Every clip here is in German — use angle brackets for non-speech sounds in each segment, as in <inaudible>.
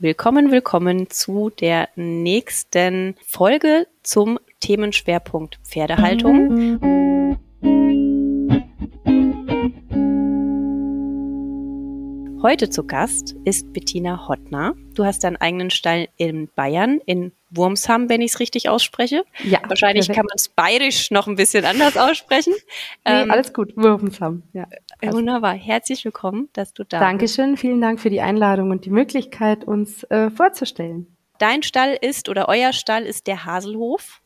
Willkommen, willkommen zu der nächsten Folge zum Themenschwerpunkt Pferdehaltung. Heute zu Gast ist Bettina Hottner. Du hast deinen eigenen Stall in Bayern, in Wurmsham, wenn ich es richtig ausspreche. Ja. Wahrscheinlich perfekt. kann man es bayerisch noch ein bisschen anders aussprechen. Nee, ähm, alles gut, Wurmsham. Ja. Äh, wunderbar. Herzlich willkommen, dass du da Dankeschön, bist. Dankeschön, vielen Dank für die Einladung und die Möglichkeit, uns äh, vorzustellen. Dein Stall ist oder euer Stall ist der Haselhof.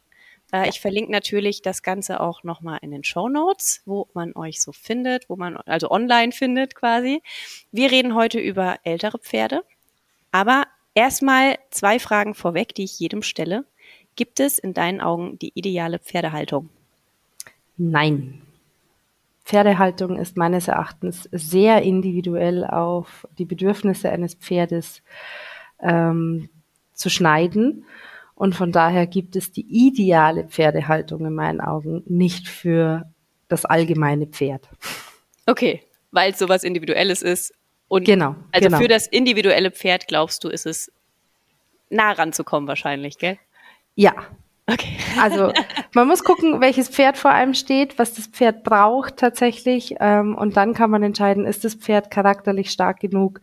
Äh, ich verlinke natürlich das Ganze auch nochmal in den Show Notes, wo man euch so findet, wo man also online findet quasi. Wir reden heute über ältere Pferde. Aber erstmal zwei Fragen vorweg, die ich jedem stelle. Gibt es in deinen Augen die ideale Pferdehaltung? Nein. Pferdehaltung ist meines Erachtens sehr individuell auf die Bedürfnisse eines Pferdes ähm, zu schneiden. Und von daher gibt es die ideale Pferdehaltung in meinen Augen nicht für das allgemeine Pferd. Okay, weil es sowas Individuelles ist. Und genau. Also genau. für das individuelle Pferd glaubst du, ist es nah ranzukommen wahrscheinlich, gell? Ja. Okay. Also man muss gucken, welches Pferd vor einem steht, was das Pferd braucht tatsächlich. Ähm, und dann kann man entscheiden, ist das Pferd charakterlich stark genug,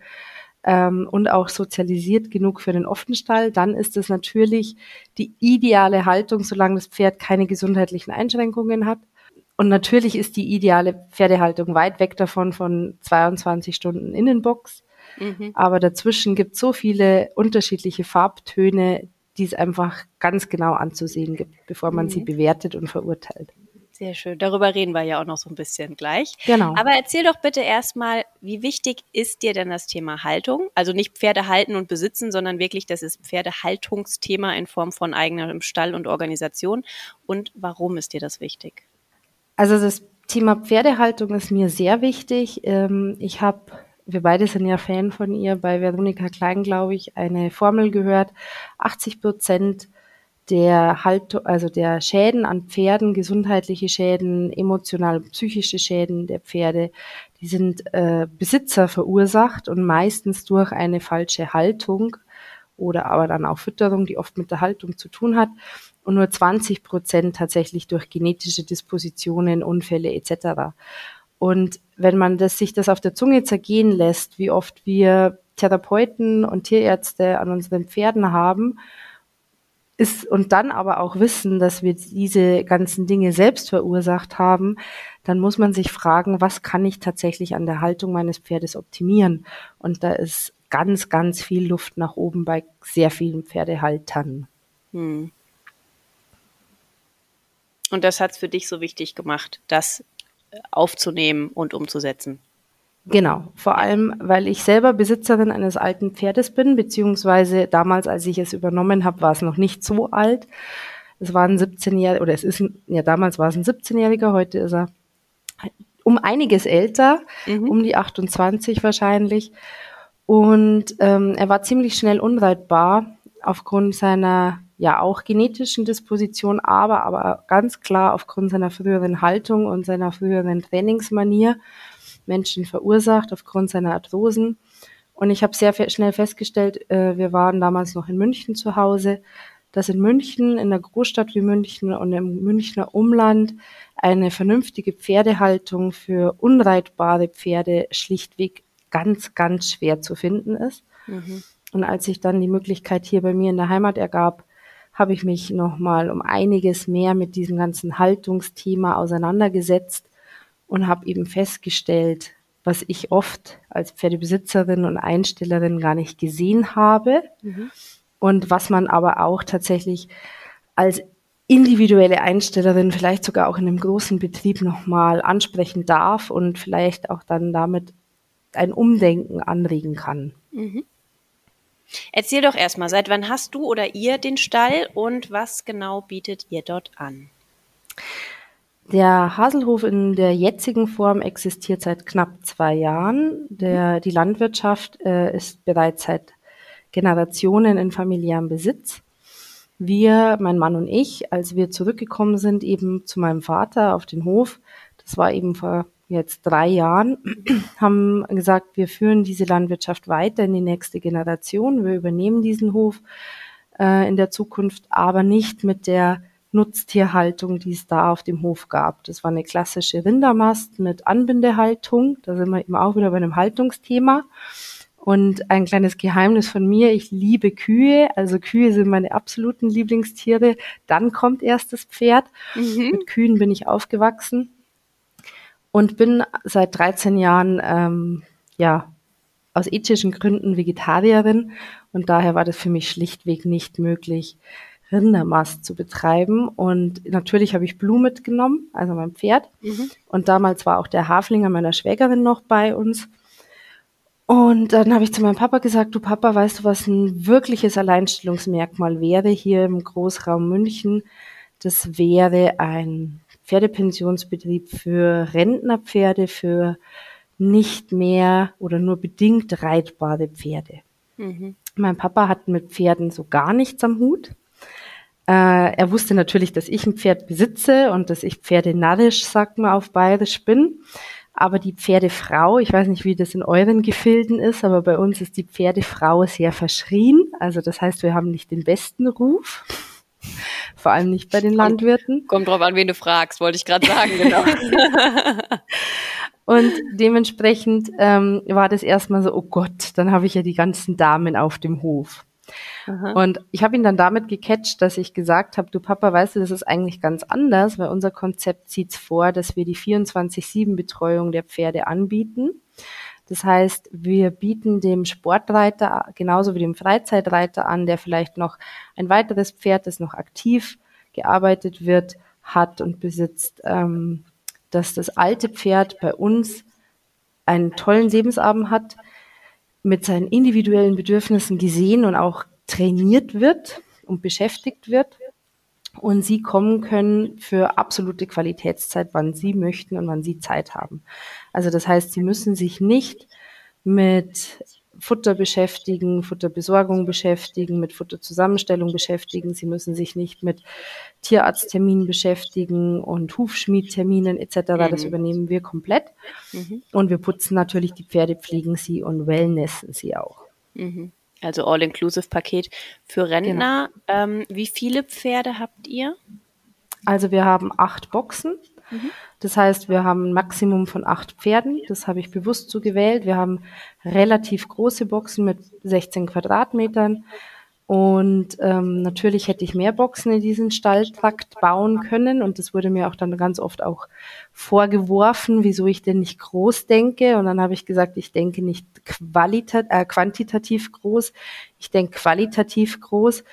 ähm, und auch sozialisiert genug für den Offenstall, dann ist es natürlich die ideale Haltung, solange das Pferd keine gesundheitlichen Einschränkungen hat. Und natürlich ist die ideale Pferdehaltung weit weg davon von 22 Stunden Innenbox. Mhm. Aber dazwischen gibt es so viele unterschiedliche Farbtöne, die es einfach ganz genau anzusehen gibt, bevor man mhm. sie bewertet und verurteilt. Sehr schön. Darüber reden wir ja auch noch so ein bisschen gleich. Genau. Aber erzähl doch bitte erstmal, wie wichtig ist dir denn das Thema Haltung? Also nicht Pferde halten und besitzen, sondern wirklich das ist Pferdehaltungsthema in Form von eigenem Stall und Organisation. Und warum ist dir das wichtig? Also das Thema Pferdehaltung ist mir sehr wichtig. Ähm, ich habe wir beide sind ja Fan von ihr, bei Veronika Klein, glaube ich, eine Formel gehört. 80 Prozent der halt, also der Schäden an Pferden, gesundheitliche Schäden, emotional, psychische Schäden der Pferde, die sind äh, Besitzer verursacht und meistens durch eine falsche Haltung oder aber dann auch Fütterung, die oft mit der Haltung zu tun hat und nur 20 Prozent tatsächlich durch genetische Dispositionen, Unfälle etc. Und wenn man das, sich das auf der Zunge zergehen lässt, wie oft wir Therapeuten und Tierärzte an unseren Pferden haben ist und dann aber auch wissen, dass wir diese ganzen Dinge selbst verursacht haben, dann muss man sich fragen, was kann ich tatsächlich an der Haltung meines Pferdes optimieren? Und da ist ganz, ganz viel Luft nach oben bei sehr vielen Pferdehaltern. Hm. Und das hat es für dich so wichtig gemacht, das aufzunehmen und umzusetzen. Genau, vor allem, weil ich selber Besitzerin eines alten Pferdes bin, beziehungsweise damals, als ich es übernommen habe, war es noch nicht so alt. Es war ein 17-jähriger, oder es ist, ein, ja, damals war es ein 17-jähriger, heute ist er um einiges älter, mhm. um die 28 wahrscheinlich. Und ähm, er war ziemlich schnell unreitbar aufgrund seiner ja auch genetischen Disposition, aber, aber ganz klar aufgrund seiner früheren Haltung und seiner früheren Trainingsmanier. Menschen verursacht aufgrund seiner Arthrosen. Und ich habe sehr schnell festgestellt, äh, wir waren damals noch in München zu Hause, dass in München, in einer Großstadt wie München und im Münchner Umland eine vernünftige Pferdehaltung für unreitbare Pferde schlichtweg ganz, ganz schwer zu finden ist. Mhm. Und als sich dann die Möglichkeit hier bei mir in der Heimat ergab, habe ich mich nochmal um einiges mehr mit diesem ganzen Haltungsthema auseinandergesetzt und habe eben festgestellt, was ich oft als Pferdebesitzerin und Einstellerin gar nicht gesehen habe mhm. und was man aber auch tatsächlich als individuelle Einstellerin vielleicht sogar auch in einem großen Betrieb nochmal ansprechen darf und vielleicht auch dann damit ein Umdenken anregen kann. Mhm. Erzähl doch erstmal, seit wann hast du oder ihr den Stall und was genau bietet ihr dort an? Der Haselhof in der jetzigen Form existiert seit knapp zwei Jahren. Der, die Landwirtschaft äh, ist bereits seit Generationen in familiärem Besitz. Wir, mein Mann und ich, als wir zurückgekommen sind, eben zu meinem Vater auf den Hof, das war eben vor jetzt drei Jahren, <clears throat> haben gesagt, wir führen diese Landwirtschaft weiter in die nächste Generation. Wir übernehmen diesen Hof äh, in der Zukunft, aber nicht mit der Nutztierhaltung, die es da auf dem Hof gab. Das war eine klassische Rindermast mit Anbindehaltung. Da sind wir eben auch wieder bei einem Haltungsthema. Und ein kleines Geheimnis von mir, ich liebe Kühe. Also Kühe sind meine absoluten Lieblingstiere. Dann kommt erst das Pferd. Mhm. Mit Kühen bin ich aufgewachsen und bin seit 13 Jahren ähm, ja aus ethischen Gründen Vegetarierin und daher war das für mich schlichtweg nicht möglich, Rindermast zu betreiben. Und natürlich habe ich Blue mitgenommen, also mein Pferd. Mhm. Und damals war auch der Haflinger meiner Schwägerin noch bei uns. Und dann habe ich zu meinem Papa gesagt, du Papa, weißt du, was ein wirkliches Alleinstellungsmerkmal wäre hier im Großraum München? Das wäre ein Pferdepensionsbetrieb für Rentnerpferde, für nicht mehr oder nur bedingt reitbare Pferde. Mhm. Mein Papa hat mit Pferden so gar nichts am Hut. Äh, er wusste natürlich, dass ich ein Pferd besitze und dass ich Pferde narrisch, sagt man auf Bayerisch, bin. Aber die Pferdefrau, ich weiß nicht, wie das in euren Gefilden ist, aber bei uns ist die Pferdefrau sehr verschrien. Also das heißt, wir haben nicht den besten Ruf. Vor allem nicht bei den Landwirten. Kommt drauf an, wen du fragst, wollte ich gerade sagen, genau. <laughs> Und dementsprechend ähm, war das erstmal so, oh Gott, dann habe ich ja die ganzen Damen auf dem Hof. Aha. Und ich habe ihn dann damit gecatcht, dass ich gesagt habe, du Papa, weißt du, das ist eigentlich ganz anders, weil unser Konzept sieht vor, dass wir die 24-7-Betreuung der Pferde anbieten. Das heißt, wir bieten dem Sportreiter genauso wie dem Freizeitreiter an, der vielleicht noch ein weiteres Pferd, das noch aktiv gearbeitet wird, hat und besitzt, ähm, dass das alte Pferd bei uns einen tollen Lebensabend hat, mit seinen individuellen Bedürfnissen gesehen und auch trainiert wird und beschäftigt wird und sie kommen können für absolute Qualitätszeit, wann sie möchten und wann sie Zeit haben. Also das heißt, sie müssen sich nicht mit Futter beschäftigen, Futterbesorgung beschäftigen, mit Futterzusammenstellung beschäftigen. Sie müssen sich nicht mit Tierarztterminen beschäftigen und Hufschmiedterminen etc. Mhm. Das übernehmen wir komplett. Mhm. Und wir putzen natürlich die Pferde, pflegen sie und wellnessen sie auch. Mhm. Also All-Inclusive-Paket für Rentner. Genau. Ähm, wie viele Pferde habt ihr? Also wir haben acht Boxen. Mhm. Das heißt, wir haben ein Maximum von acht Pferden. Das habe ich bewusst so gewählt. Wir haben relativ große Boxen mit 16 Quadratmetern. Und ähm, natürlich hätte ich mehr Boxen in diesen Stalltrakt bauen können. Und das wurde mir auch dann ganz oft auch vorgeworfen, wieso ich denn nicht groß denke. Und dann habe ich gesagt, ich denke nicht qualita äh, quantitativ groß, ich denke qualitativ groß.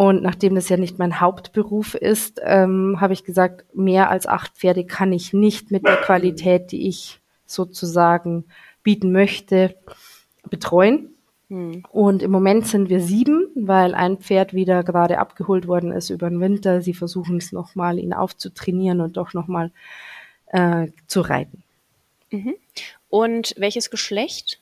Und nachdem das ja nicht mein Hauptberuf ist, ähm, habe ich gesagt, mehr als acht Pferde kann ich nicht mit der Qualität, die ich sozusagen bieten möchte, betreuen. Hm. Und im Moment sind wir sieben, weil ein Pferd wieder gerade abgeholt worden ist über den Winter. Sie versuchen es nochmal, ihn aufzutrainieren und doch nochmal äh, zu reiten. Mhm. Und welches Geschlecht?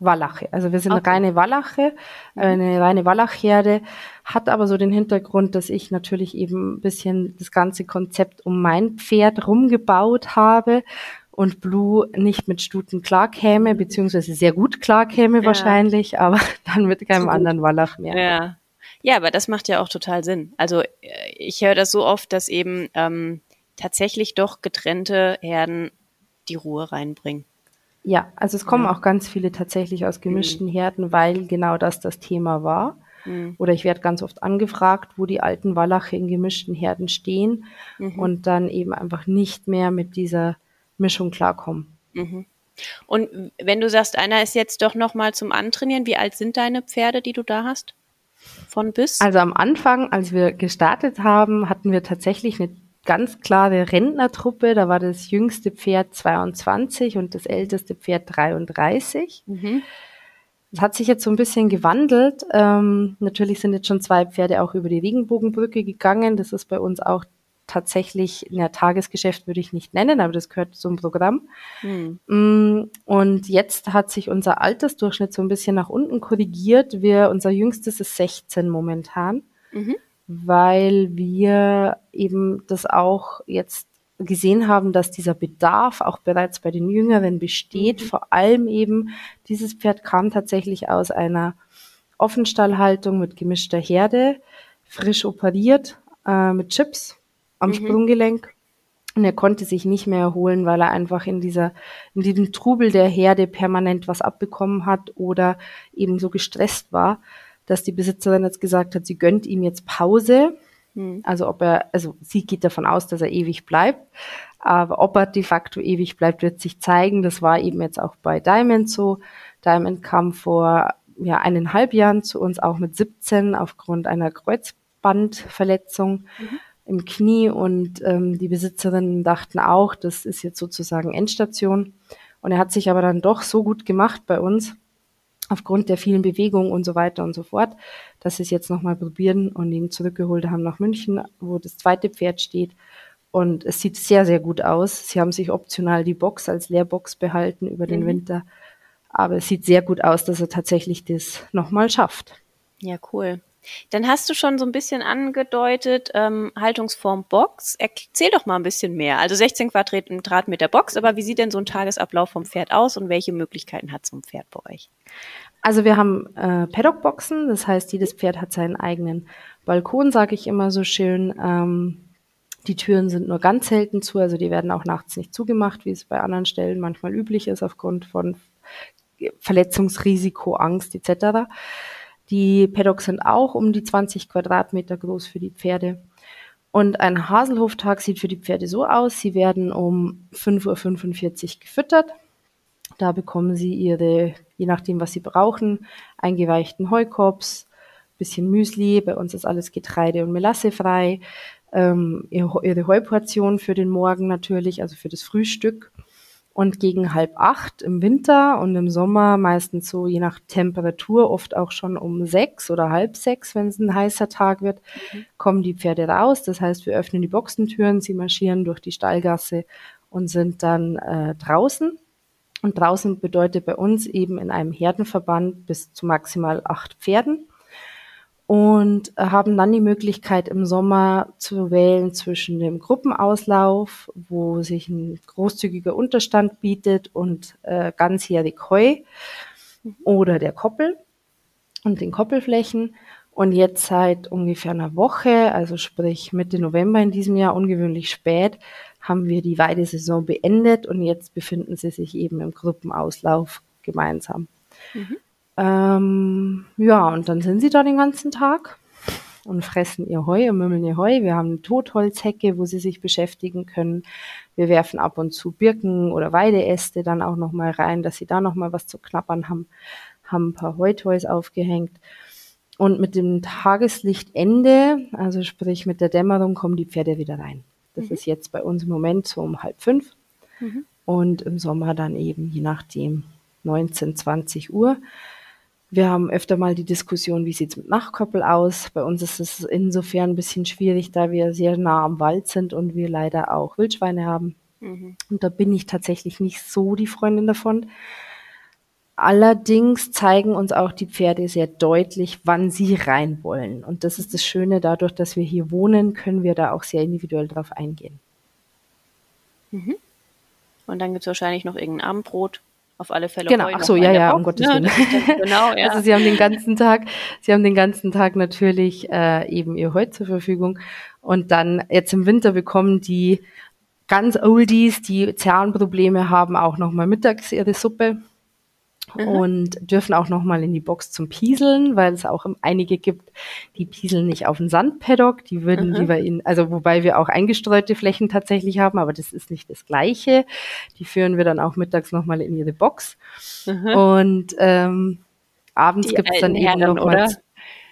Wallache. Also wir sind okay. reine Wallache, mhm. eine reine Wallachherde, hat aber so den Hintergrund, dass ich natürlich eben ein bisschen das ganze Konzept um mein Pferd rumgebaut habe und Blue nicht mit Stuten klarkäme, beziehungsweise sehr gut klarkäme ja. wahrscheinlich, aber <laughs> dann mit keinem so anderen Wallach mehr. Ja. ja, aber das macht ja auch total Sinn. Also äh, ich höre das so oft, dass eben ähm, tatsächlich doch getrennte Herden die Ruhe reinbringen. Ja, also es kommen ja. auch ganz viele tatsächlich aus gemischten mhm. Herden, weil genau das das Thema war. Mhm. Oder ich werde ganz oft angefragt, wo die alten Wallache in gemischten Herden stehen mhm. und dann eben einfach nicht mehr mit dieser Mischung klarkommen. Mhm. Und wenn du sagst, einer ist jetzt doch noch mal zum Antrainieren, wie alt sind deine Pferde, die du da hast? Von bis? Also am Anfang, als wir gestartet haben, hatten wir tatsächlich eine ganz klare Rentnertruppe. Da war das jüngste Pferd 22 und das älteste Pferd 33. Mhm. Das hat sich jetzt so ein bisschen gewandelt. Ähm, natürlich sind jetzt schon zwei Pferde auch über die Regenbogenbrücke gegangen. Das ist bei uns auch tatsächlich, ja, Tagesgeschäft würde ich nicht nennen, aber das gehört zum Programm. Mhm. Und jetzt hat sich unser Altersdurchschnitt so ein bisschen nach unten korrigiert. Wir, unser jüngstes ist 16 momentan. Mhm weil wir eben das auch jetzt gesehen haben, dass dieser Bedarf auch bereits bei den Jüngeren besteht. Mhm. Vor allem eben, dieses Pferd kam tatsächlich aus einer Offenstallhaltung mit gemischter Herde, frisch operiert, äh, mit Chips am mhm. Sprunggelenk. Und er konnte sich nicht mehr erholen, weil er einfach in dieser, in diesem Trubel der Herde permanent was abbekommen hat oder eben so gestresst war, dass die Besitzerin jetzt gesagt hat, sie gönnt ihm jetzt Pause. Mhm. Also ob er, also sie geht davon aus, dass er ewig bleibt. Aber ob er de facto ewig bleibt, wird sich zeigen. Das war eben jetzt auch bei Diamond so. Diamond kam vor ja, eineinhalb Jahren zu uns auch mit 17 aufgrund einer Kreuzbandverletzung mhm. im Knie und ähm, die Besitzerinnen dachten auch, das ist jetzt sozusagen Endstation. Und er hat sich aber dann doch so gut gemacht bei uns, aufgrund der vielen Bewegungen und so weiter und so fort, dass sie es jetzt nochmal probieren und ihn zurückgeholt haben nach München, wo das zweite Pferd steht. Und es sieht sehr, sehr gut aus. Sie haben sich optional die Box als Leerbox behalten über den mhm. Winter. Aber es sieht sehr gut aus, dass er tatsächlich das nochmal schafft. Ja, cool. Dann hast du schon so ein bisschen angedeutet, ähm, Haltungsform Box. Erzähl doch mal ein bisschen mehr. Also 16 Quadratmeter Box, aber wie sieht denn so ein Tagesablauf vom Pferd aus und welche Möglichkeiten hat so ein Pferd bei euch? Also wir haben äh, Paddock-Boxen, das heißt, jedes Pferd hat seinen eigenen Balkon, sage ich immer so schön. Ähm, die Türen sind nur ganz selten zu, also die werden auch nachts nicht zugemacht, wie es bei anderen Stellen manchmal üblich ist, aufgrund von Verletzungsrisiko, Angst etc. Die Paddocks sind auch um die 20 Quadratmeter groß für die Pferde. Und ein Haselhoftag sieht für die Pferde so aus. Sie werden um 5.45 Uhr gefüttert. Da bekommen sie ihre, je nachdem, was sie brauchen, eingeweichten Heukops, bisschen Müsli. Bei uns ist alles Getreide und Melasse frei. Ähm, ihre Heuportion für den Morgen natürlich, also für das Frühstück. Und gegen halb acht im Winter und im Sommer meistens so je nach Temperatur, oft auch schon um sechs oder halb sechs, wenn es ein heißer Tag wird, mhm. kommen die Pferde raus. Das heißt, wir öffnen die Boxentüren, sie marschieren durch die Stallgasse und sind dann äh, draußen. Und draußen bedeutet bei uns eben in einem Herdenverband bis zu maximal acht Pferden und haben dann die Möglichkeit im Sommer zu wählen zwischen dem Gruppenauslauf, wo sich ein großzügiger Unterstand bietet und äh, ganzjährig Heu oder der Koppel und den Koppelflächen. Und jetzt seit ungefähr einer Woche, also sprich Mitte November in diesem Jahr, ungewöhnlich spät, haben wir die Weidesaison beendet und jetzt befinden sie sich eben im Gruppenauslauf gemeinsam. Mhm. Ähm, ja, und dann sind sie da den ganzen Tag und fressen ihr Heu und mümmeln ihr Heu. Wir haben eine Totholzhecke, wo sie sich beschäftigen können. Wir werfen ab und zu Birken oder Weideäste dann auch nochmal rein, dass sie da nochmal was zu knappern haben. Haben ein paar Heutoys aufgehängt. Und mit dem Tageslichtende, also sprich mit der Dämmerung, kommen die Pferde wieder rein. Das mhm. ist jetzt bei uns im Moment so um halb fünf. Mhm. Und im Sommer dann eben, je nachdem, 19, 20 Uhr. Wir haben öfter mal die Diskussion, wie sieht's mit Nachkoppel aus? Bei uns ist es insofern ein bisschen schwierig, da wir sehr nah am Wald sind und wir leider auch Wildschweine haben. Mhm. Und da bin ich tatsächlich nicht so die Freundin davon. Allerdings zeigen uns auch die Pferde sehr deutlich, wann sie rein wollen. Und das ist das Schöne, dadurch, dass wir hier wohnen, können wir da auch sehr individuell drauf eingehen. Mhm. Und dann gibt es wahrscheinlich noch irgendein Abendbrot auf alle Fälle. Genau, ach so, ja, ja, um Gottes Willen. Ja, genau, <laughs> ja. Also sie haben den ganzen Tag, sie haben den ganzen Tag natürlich äh, eben ihr Heu zur Verfügung und dann jetzt im Winter bekommen die ganz Oldies, die Zahnprobleme haben, auch nochmal mittags ihre Suppe mhm. und dürfen auch nochmal in die Box zum Pieseln, weil es auch einige gibt, die pieseln nicht auf den Sandpaddock, die würden mhm. lieber in, also wobei wir auch eingestreute Flächen tatsächlich haben, aber das ist nicht das Gleiche. Die führen wir dann auch mittags nochmal in ihre Box. Mhm. Und ähm, abends gibt es dann eben nochmal.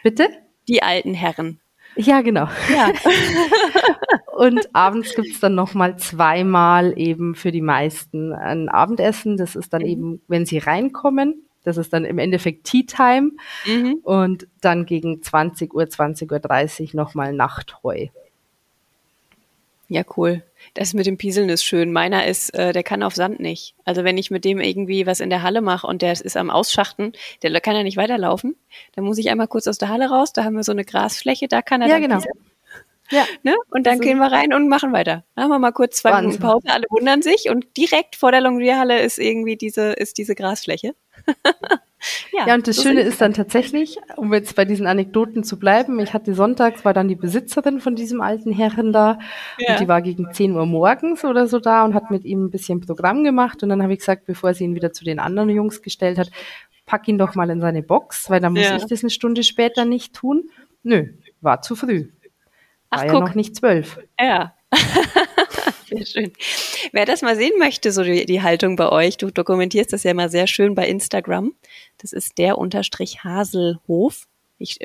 Bitte? Die alten Herren. Ja, genau. Ja. <laughs> und abends gibt's dann nochmal zweimal eben für die meisten ein Abendessen. Das ist dann mhm. eben, wenn sie reinkommen. Das ist dann im Endeffekt Tea Time. Mhm. Und dann gegen 20 Uhr, 20.30 Uhr nochmal Nachtheu. Ja, cool. Das mit dem Pieseln ist schön. Meiner ist, äh, der kann auf Sand nicht. Also wenn ich mit dem irgendwie was in der Halle mache und der ist am Ausschachten, der kann ja nicht weiterlaufen. Dann muss ich einmal kurz aus der Halle raus. Da haben wir so eine Grasfläche, da kann er ja, genau. Pieseln. Ja. Ne? Und dann gehen wir rein und machen weiter. Machen wir mal kurz zwei. Minuten Pause, alle wundern sich und direkt vor der Longierhalle ist irgendwie diese, ist diese Grasfläche. <laughs> ja, ja, und das so Schöne ist dann tatsächlich, um jetzt bei diesen Anekdoten zu bleiben, ich hatte sonntags, war dann die Besitzerin von diesem alten Herren da ja. und die war gegen 10 Uhr morgens oder so da und hat mit ihm ein bisschen Programm gemacht und dann habe ich gesagt, bevor sie ihn wieder zu den anderen Jungs gestellt hat, pack ihn doch mal in seine Box, weil dann muss ja. ich das eine Stunde später nicht tun. Nö, war zu früh. War Ach, ja guck. noch nicht zwölf. Ja. <laughs> sehr <laughs> schön. Wer das mal sehen möchte, so die, die, Haltung bei euch, du dokumentierst das ja immer sehr schön bei Instagram. Das ist der Unterstrich Haselhof. Ich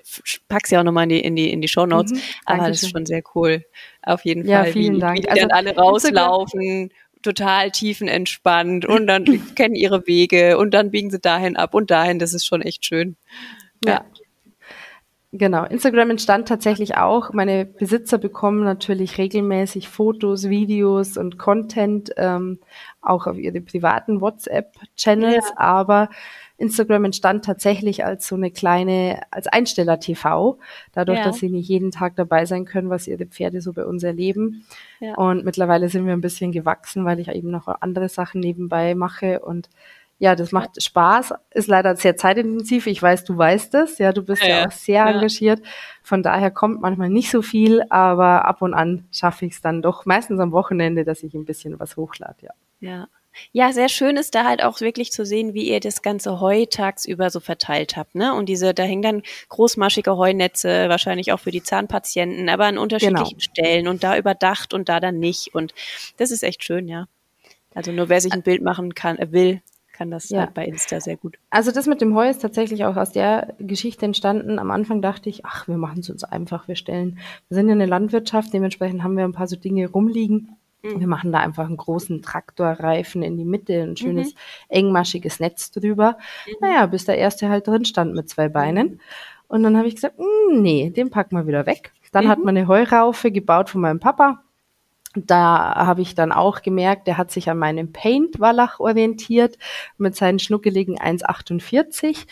pack's ja auch nochmal in die, in die, in die Show Notes, mhm, aber das ist schon sehr cool. Auf jeden ja, Fall. Vielen wie, Dank. Wie also, dann alle rauslaufen, total tiefenentspannt und dann <laughs> kennen ihre Wege und dann biegen sie dahin ab und dahin. Das ist schon echt schön. ja. ja. Genau, Instagram entstand tatsächlich auch. Meine Besitzer bekommen natürlich regelmäßig Fotos, Videos und Content, ähm, auch auf ihre privaten WhatsApp-Channels, ja. aber Instagram entstand tatsächlich als so eine kleine, als Einsteller-TV, dadurch, ja. dass sie nicht jeden Tag dabei sein können, was ihre Pferde so bei uns erleben. Ja. Und mittlerweile sind wir ein bisschen gewachsen, weil ich eben noch andere Sachen nebenbei mache und ja, das macht Spaß, ist leider sehr zeitintensiv. Ich weiß, du weißt es. Ja, du bist ja, ja auch sehr ja. engagiert. Von daher kommt manchmal nicht so viel, aber ab und an schaffe ich es dann doch, meistens am Wochenende, dass ich ein bisschen was hochlade, ja. Ja. Ja, sehr schön ist da halt auch wirklich zu sehen, wie ihr das ganze Heu tagsüber so verteilt habt, ne? Und diese, da hängen dann großmaschige Heunetze, wahrscheinlich auch für die Zahnpatienten, aber an unterschiedlichen genau. Stellen und da überdacht und da dann nicht. Und das ist echt schön, ja. Also nur wer sich ein Bild machen kann, äh, will, kann das ja. halt bei Insta sehr gut. Also das mit dem Heu ist tatsächlich auch aus der Geschichte entstanden. Am Anfang dachte ich, ach, wir machen es uns einfach, wir stellen, wir sind ja eine Landwirtschaft, dementsprechend haben wir ein paar so Dinge rumliegen. Mhm. Wir machen da einfach einen großen Traktorreifen in die Mitte, ein schönes mhm. engmaschiges Netz drüber. Mhm. Naja, bis der erste halt drin stand mit zwei Beinen. Und dann habe ich gesagt, hm, nee, den packen wir wieder weg. Dann hat mhm. man eine Heuraufe gebaut von meinem Papa da habe ich dann auch gemerkt, der hat sich an meinem Paint-Wallach orientiert mit seinen schnuckeligen 1,48.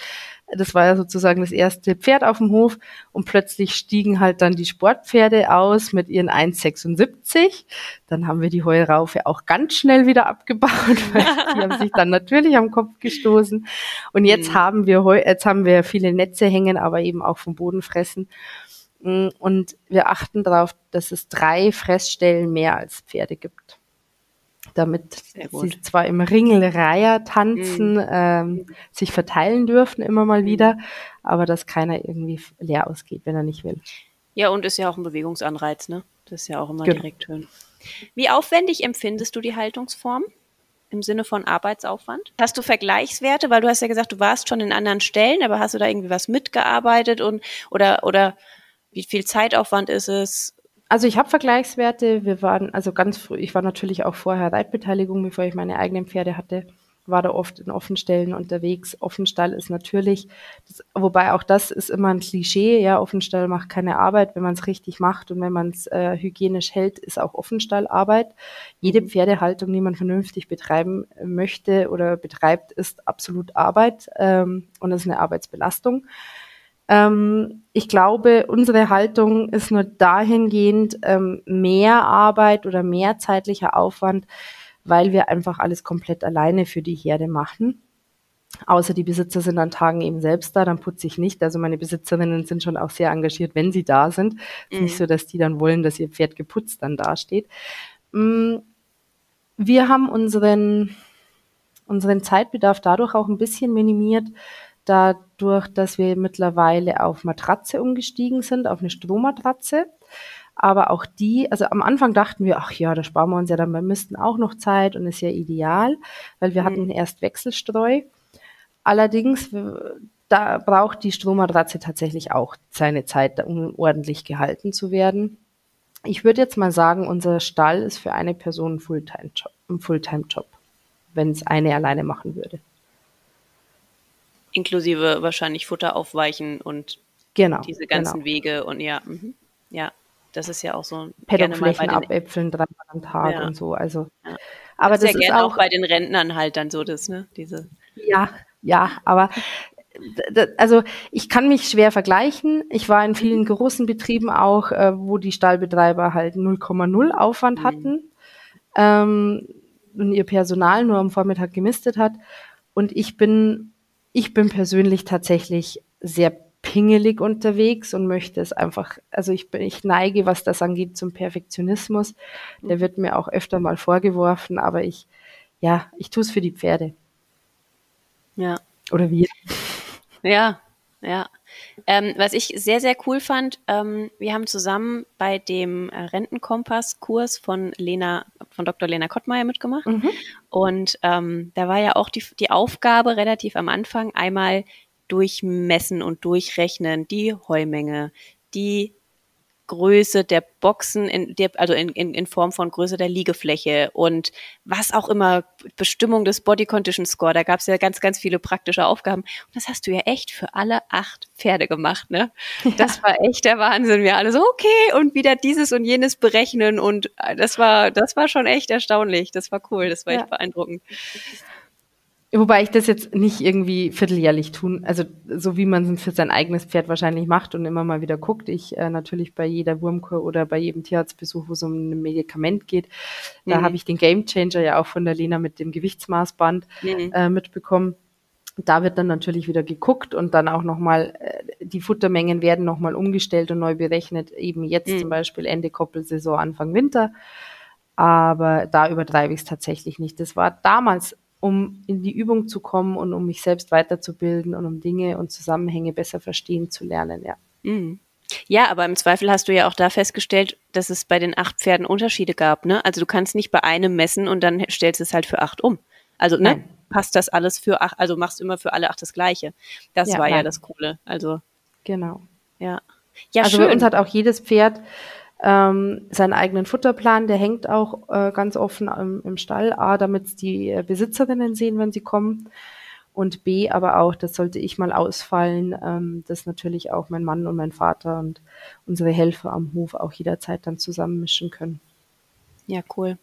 Das war ja sozusagen das erste Pferd auf dem Hof und plötzlich stiegen halt dann die Sportpferde aus mit ihren 1,76. Dann haben wir die Heuraufe auch ganz schnell wieder abgebaut, <laughs> weil die haben sich dann natürlich am Kopf gestoßen. Und jetzt mhm. haben wir jetzt haben wir viele Netze hängen, aber eben auch vom Boden fressen. Und wir achten darauf, dass es drei Fressstellen mehr als Pferde gibt. Damit sie zwar im Ringelreiher tanzen, mhm. ähm, sich verteilen dürfen immer mal wieder, aber dass keiner irgendwie leer ausgeht, wenn er nicht will. Ja, und ist ja auch ein Bewegungsanreiz, ne? Das ist ja auch immer genau. direkt schön. Wie aufwendig empfindest du die Haltungsform? Im Sinne von Arbeitsaufwand? Hast du Vergleichswerte? Weil du hast ja gesagt, du warst schon in anderen Stellen, aber hast du da irgendwie was mitgearbeitet und oder oder wie viel Zeitaufwand ist es? Also ich habe Vergleichswerte. Wir waren also ganz früh. Ich war natürlich auch vorher Reitbeteiligung, bevor ich meine eigenen Pferde hatte. War da oft in Offenstellen unterwegs. Offenstall ist natürlich, das, wobei auch das ist immer ein Klischee. Ja, Offenstall macht keine Arbeit, wenn man es richtig macht und wenn man es äh, hygienisch hält, ist auch Offenstall Arbeit. Jede mhm. Pferdehaltung, die man vernünftig betreiben möchte oder betreibt, ist absolut Arbeit ähm, und ist eine Arbeitsbelastung. Ähm, ich glaube, unsere Haltung ist nur dahingehend ähm, mehr Arbeit oder mehr zeitlicher Aufwand, weil wir einfach alles komplett alleine für die Herde machen. Außer die Besitzer sind an Tagen eben selbst da, dann putze ich nicht. Also meine Besitzerinnen sind schon auch sehr engagiert, wenn sie da sind. Es ist nicht mhm. so, dass die dann wollen, dass ihr Pferd geputzt dann dasteht. Mm, wir haben unseren, unseren Zeitbedarf dadurch auch ein bisschen minimiert, dadurch, dass wir mittlerweile auf Matratze umgestiegen sind, auf eine Strohmatratze. Aber auch die, also am Anfang dachten wir, ach ja, da sparen wir uns ja dann beim Misten auch noch Zeit und ist ja ideal, weil wir mhm. hatten erst Wechselstreu. Allerdings, da braucht die Strohmatratze tatsächlich auch seine Zeit, um ordentlich gehalten zu werden. Ich würde jetzt mal sagen, unser Stall ist für eine Person ein Fulltime-Job, ein Fulltime-Job, wenn es eine alleine machen würde inklusive wahrscheinlich Futter aufweichen und genau, diese ganzen genau. Wege und ja, mh. ja, das ist ja auch so Paddockflächen abäpfeln dreimal am Tag ja. und so. Also, ja. aber das, das ist, ja auch, auch bei den Rentnern halt dann so das, ne? Diese. Ja, ja, aber also ich kann mich schwer vergleichen. Ich war in vielen großen Betrieben auch, äh, wo die Stallbetreiber halt 0,0 Aufwand mhm. hatten ähm, und ihr Personal nur am Vormittag gemistet hat. Und ich bin, ich bin persönlich tatsächlich sehr pingelig unterwegs und möchte es einfach, also ich bin, ich neige, was das angeht, zum Perfektionismus. Der wird mir auch öfter mal vorgeworfen, aber ich, ja, ich tue es für die Pferde. Ja. Oder wir. Ja, ja. Ähm, was ich sehr, sehr cool fand, ähm, wir haben zusammen bei dem äh, Rentenkompass-Kurs von Lena, von Dr. Lena Kottmeier mitgemacht. Mhm. Und ähm, da war ja auch die, die Aufgabe relativ am Anfang, einmal durchmessen und durchrechnen, die Heumenge, die Größe der Boxen, in der, also in, in, in Form von Größe der Liegefläche und was auch immer, Bestimmung des Body Condition Score, da gab es ja ganz, ganz viele praktische Aufgaben. Und das hast du ja echt für alle acht Pferde gemacht, ne? Ja. Das war echt der Wahnsinn. Wir alle so, okay, und wieder dieses und jenes berechnen und äh, das war, das war schon echt erstaunlich. Das war cool, das war echt beeindruckend. Wobei ich das jetzt nicht irgendwie vierteljährlich tun, also so wie man es für sein eigenes Pferd wahrscheinlich macht und immer mal wieder guckt. Ich äh, natürlich bei jeder Wurmkur oder bei jedem Tierarztbesuch, wo es um ein Medikament geht, mhm. da habe ich den Game Changer ja auch von der Lena mit dem Gewichtsmaßband mhm. äh, mitbekommen. Da wird dann natürlich wieder geguckt und dann auch nochmal, äh, die Futtermengen werden nochmal umgestellt und neu berechnet, eben jetzt mhm. zum Beispiel Ende Koppelsaison, Anfang Winter. Aber da übertreibe ich es tatsächlich nicht. Das war damals um in die Übung zu kommen und um mich selbst weiterzubilden und um Dinge und Zusammenhänge besser verstehen zu lernen, ja. Mhm. Ja, aber im Zweifel hast du ja auch da festgestellt, dass es bei den acht Pferden Unterschiede gab, ne? Also du kannst nicht bei einem messen und dann stellst du es halt für acht um. Also, ne? Nein. Passt das alles für acht, also machst du immer für alle acht das Gleiche. Das ja, war nein. ja das Coole. Also. Genau. Ja. Ja, also schön. bei uns hat auch jedes Pferd ähm, seinen eigenen Futterplan, der hängt auch äh, ganz offen im, im Stall, A, damit die äh, Besitzerinnen sehen, wenn sie kommen und B, aber auch, das sollte ich mal ausfallen, ähm, dass natürlich auch mein Mann und mein Vater und unsere Helfer am Hof auch jederzeit dann zusammenmischen können. Ja, cool.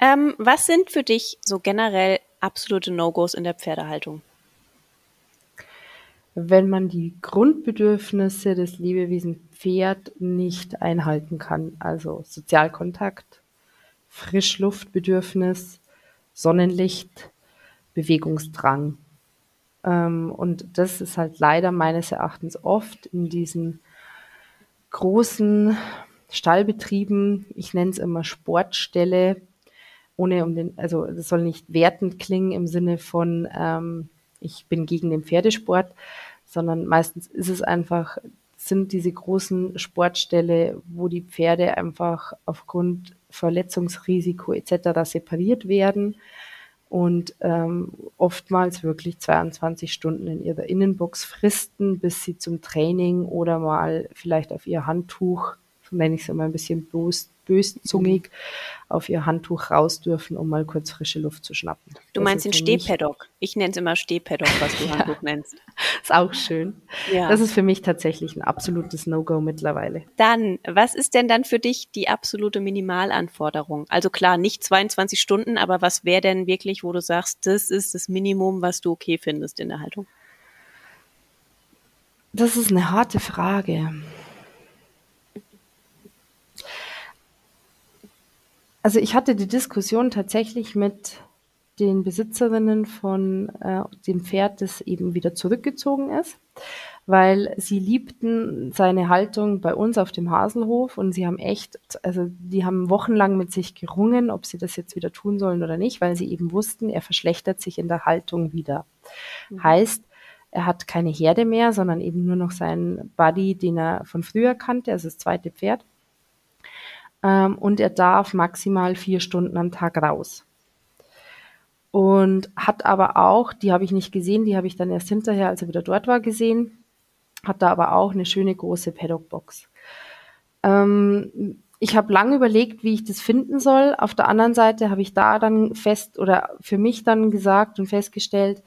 Ähm, was sind für dich so generell absolute No-Gos in der Pferdehaltung? Wenn man die Grundbedürfnisse des Lebewesen Pferd nicht einhalten kann. Also Sozialkontakt, Frischluftbedürfnis, Sonnenlicht, Bewegungsdrang. Ähm, und das ist halt leider meines Erachtens oft in diesen großen Stallbetrieben, ich nenne es immer Sportstelle, ohne um den, also das soll nicht wertend klingen im Sinne von, ähm, ich bin gegen den Pferdesport, sondern meistens ist es einfach, sind diese großen Sportställe, wo die Pferde einfach aufgrund Verletzungsrisiko etc. separiert werden und ähm, oftmals wirklich 22 Stunden in ihrer Innenbox fristen, bis sie zum Training oder mal vielleicht auf ihr Handtuch, nenne ich es immer ein bisschen boost, böszungig auf ihr Handtuch raus dürfen, um mal kurz frische Luft zu schnappen. Du das meinst den Stehpaddock? Ich nenne es immer Stehpaddock, was du <laughs> ja. Handtuch nennst. Ist auch schön. Ja. Das ist für mich tatsächlich ein absolutes No-Go mittlerweile. Dann, was ist denn dann für dich die absolute Minimalanforderung? Also klar, nicht 22 Stunden, aber was wäre denn wirklich, wo du sagst, das ist das Minimum, was du okay findest in der Haltung? Das ist eine harte Frage. Also ich hatte die Diskussion tatsächlich mit den Besitzerinnen von äh, dem Pferd, das eben wieder zurückgezogen ist, weil sie liebten seine Haltung bei uns auf dem Haselhof und sie haben echt, also die haben wochenlang mit sich gerungen, ob sie das jetzt wieder tun sollen oder nicht, weil sie eben wussten, er verschlechtert sich in der Haltung wieder. Mhm. Heißt, er hat keine Herde mehr, sondern eben nur noch seinen Buddy, den er von früher kannte, also das zweite Pferd und er darf maximal vier Stunden am Tag raus. Und hat aber auch, die habe ich nicht gesehen, die habe ich dann erst hinterher, als er wieder dort war, gesehen, hat da aber auch eine schöne große Paddock-Box. Ähm, ich habe lange überlegt, wie ich das finden soll. Auf der anderen Seite habe ich da dann fest oder für mich dann gesagt und festgestellt,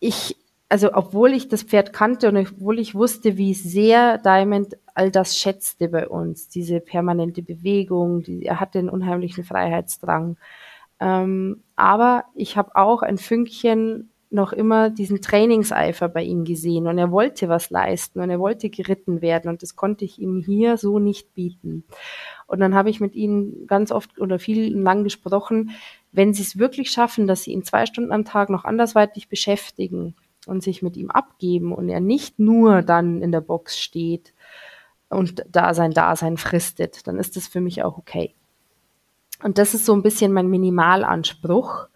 ich, also obwohl ich das Pferd kannte und obwohl ich wusste, wie sehr Diamond all das schätzte bei uns, diese permanente Bewegung, die, er hatte einen unheimlichen Freiheitsdrang. Ähm, aber ich habe auch ein Fünkchen noch immer diesen Trainingseifer bei ihm gesehen und er wollte was leisten und er wollte geritten werden und das konnte ich ihm hier so nicht bieten. Und dann habe ich mit ihnen ganz oft oder viel lang gesprochen, wenn sie es wirklich schaffen, dass sie ihn zwei Stunden am Tag noch andersweitig beschäftigen und sich mit ihm abgeben und er nicht nur dann in der Box steht und da sein Dasein fristet, dann ist das für mich auch okay. Und das ist so ein bisschen mein Minimalanspruch.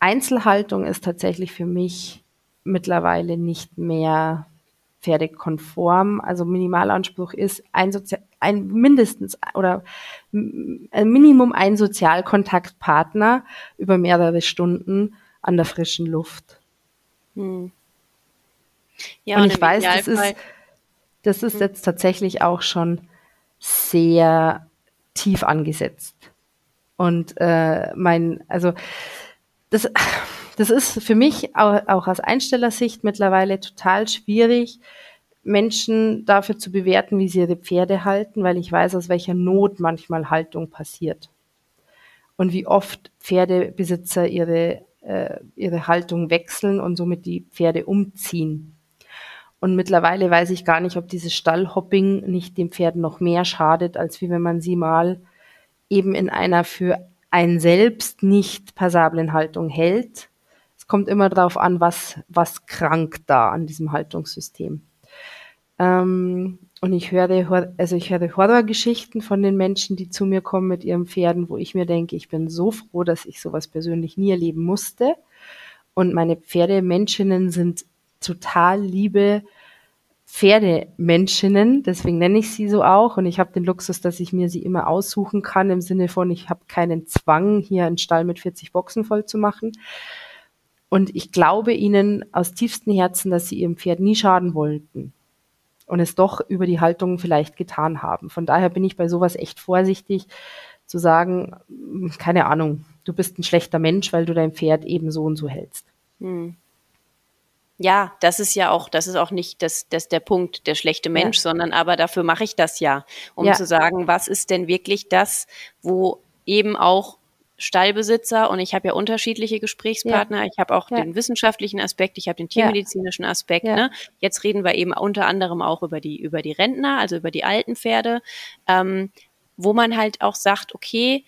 Einzelhaltung ist tatsächlich für mich mittlerweile nicht mehr pferdekonform. Also Minimalanspruch ist ein, Sozi ein mindestens oder ein Minimum ein Sozialkontaktpartner über mehrere Stunden an der frischen Luft. Hm. Ja, und, und ich weiß, das ist, das ist hm. jetzt tatsächlich auch schon sehr tief angesetzt. Und äh, mein, also das, das ist für mich auch, auch aus Einstellersicht mittlerweile total schwierig, Menschen dafür zu bewerten, wie sie ihre Pferde halten, weil ich weiß, aus welcher Not manchmal Haltung passiert. Und wie oft Pferdebesitzer ihre, äh, ihre Haltung wechseln und somit die Pferde umziehen. Und mittlerweile weiß ich gar nicht, ob dieses Stallhopping nicht dem Pferd noch mehr schadet, als wie wenn man sie mal eben in einer für ein selbst nicht passablen Haltung hält. Es kommt immer darauf an, was, was krankt da an diesem Haltungssystem. Ähm, und ich höre, also ich höre Horrorgeschichten von den Menschen, die zu mir kommen mit ihren Pferden, wo ich mir denke, ich bin so froh, dass ich sowas persönlich nie erleben musste. Und meine Pferdemenschinnen sind total liebe, Pferdemenschinnen, deswegen nenne ich sie so auch. Und ich habe den Luxus, dass ich mir sie immer aussuchen kann, im Sinne von, ich habe keinen Zwang, hier einen Stall mit 40 Boxen voll zu machen. Und ich glaube ihnen aus tiefstem Herzen, dass sie ihrem Pferd nie schaden wollten und es doch über die Haltung vielleicht getan haben. Von daher bin ich bei sowas echt vorsichtig zu sagen, keine Ahnung, du bist ein schlechter Mensch, weil du dein Pferd eben so und so hältst. Hm ja, das ist ja auch, das ist auch nicht das, das der Punkt, der schlechte Mensch, ja. sondern aber dafür mache ich das ja, um ja. zu sagen, was ist denn wirklich das, wo eben auch Stallbesitzer und ich habe ja unterschiedliche Gesprächspartner. Ja. Ich habe auch ja. den wissenschaftlichen Aspekt, ich habe den tiermedizinischen Aspekt. Ne? Jetzt reden wir eben unter anderem auch über die über die Rentner, also über die alten Pferde, ähm, wo man halt auch sagt, okay,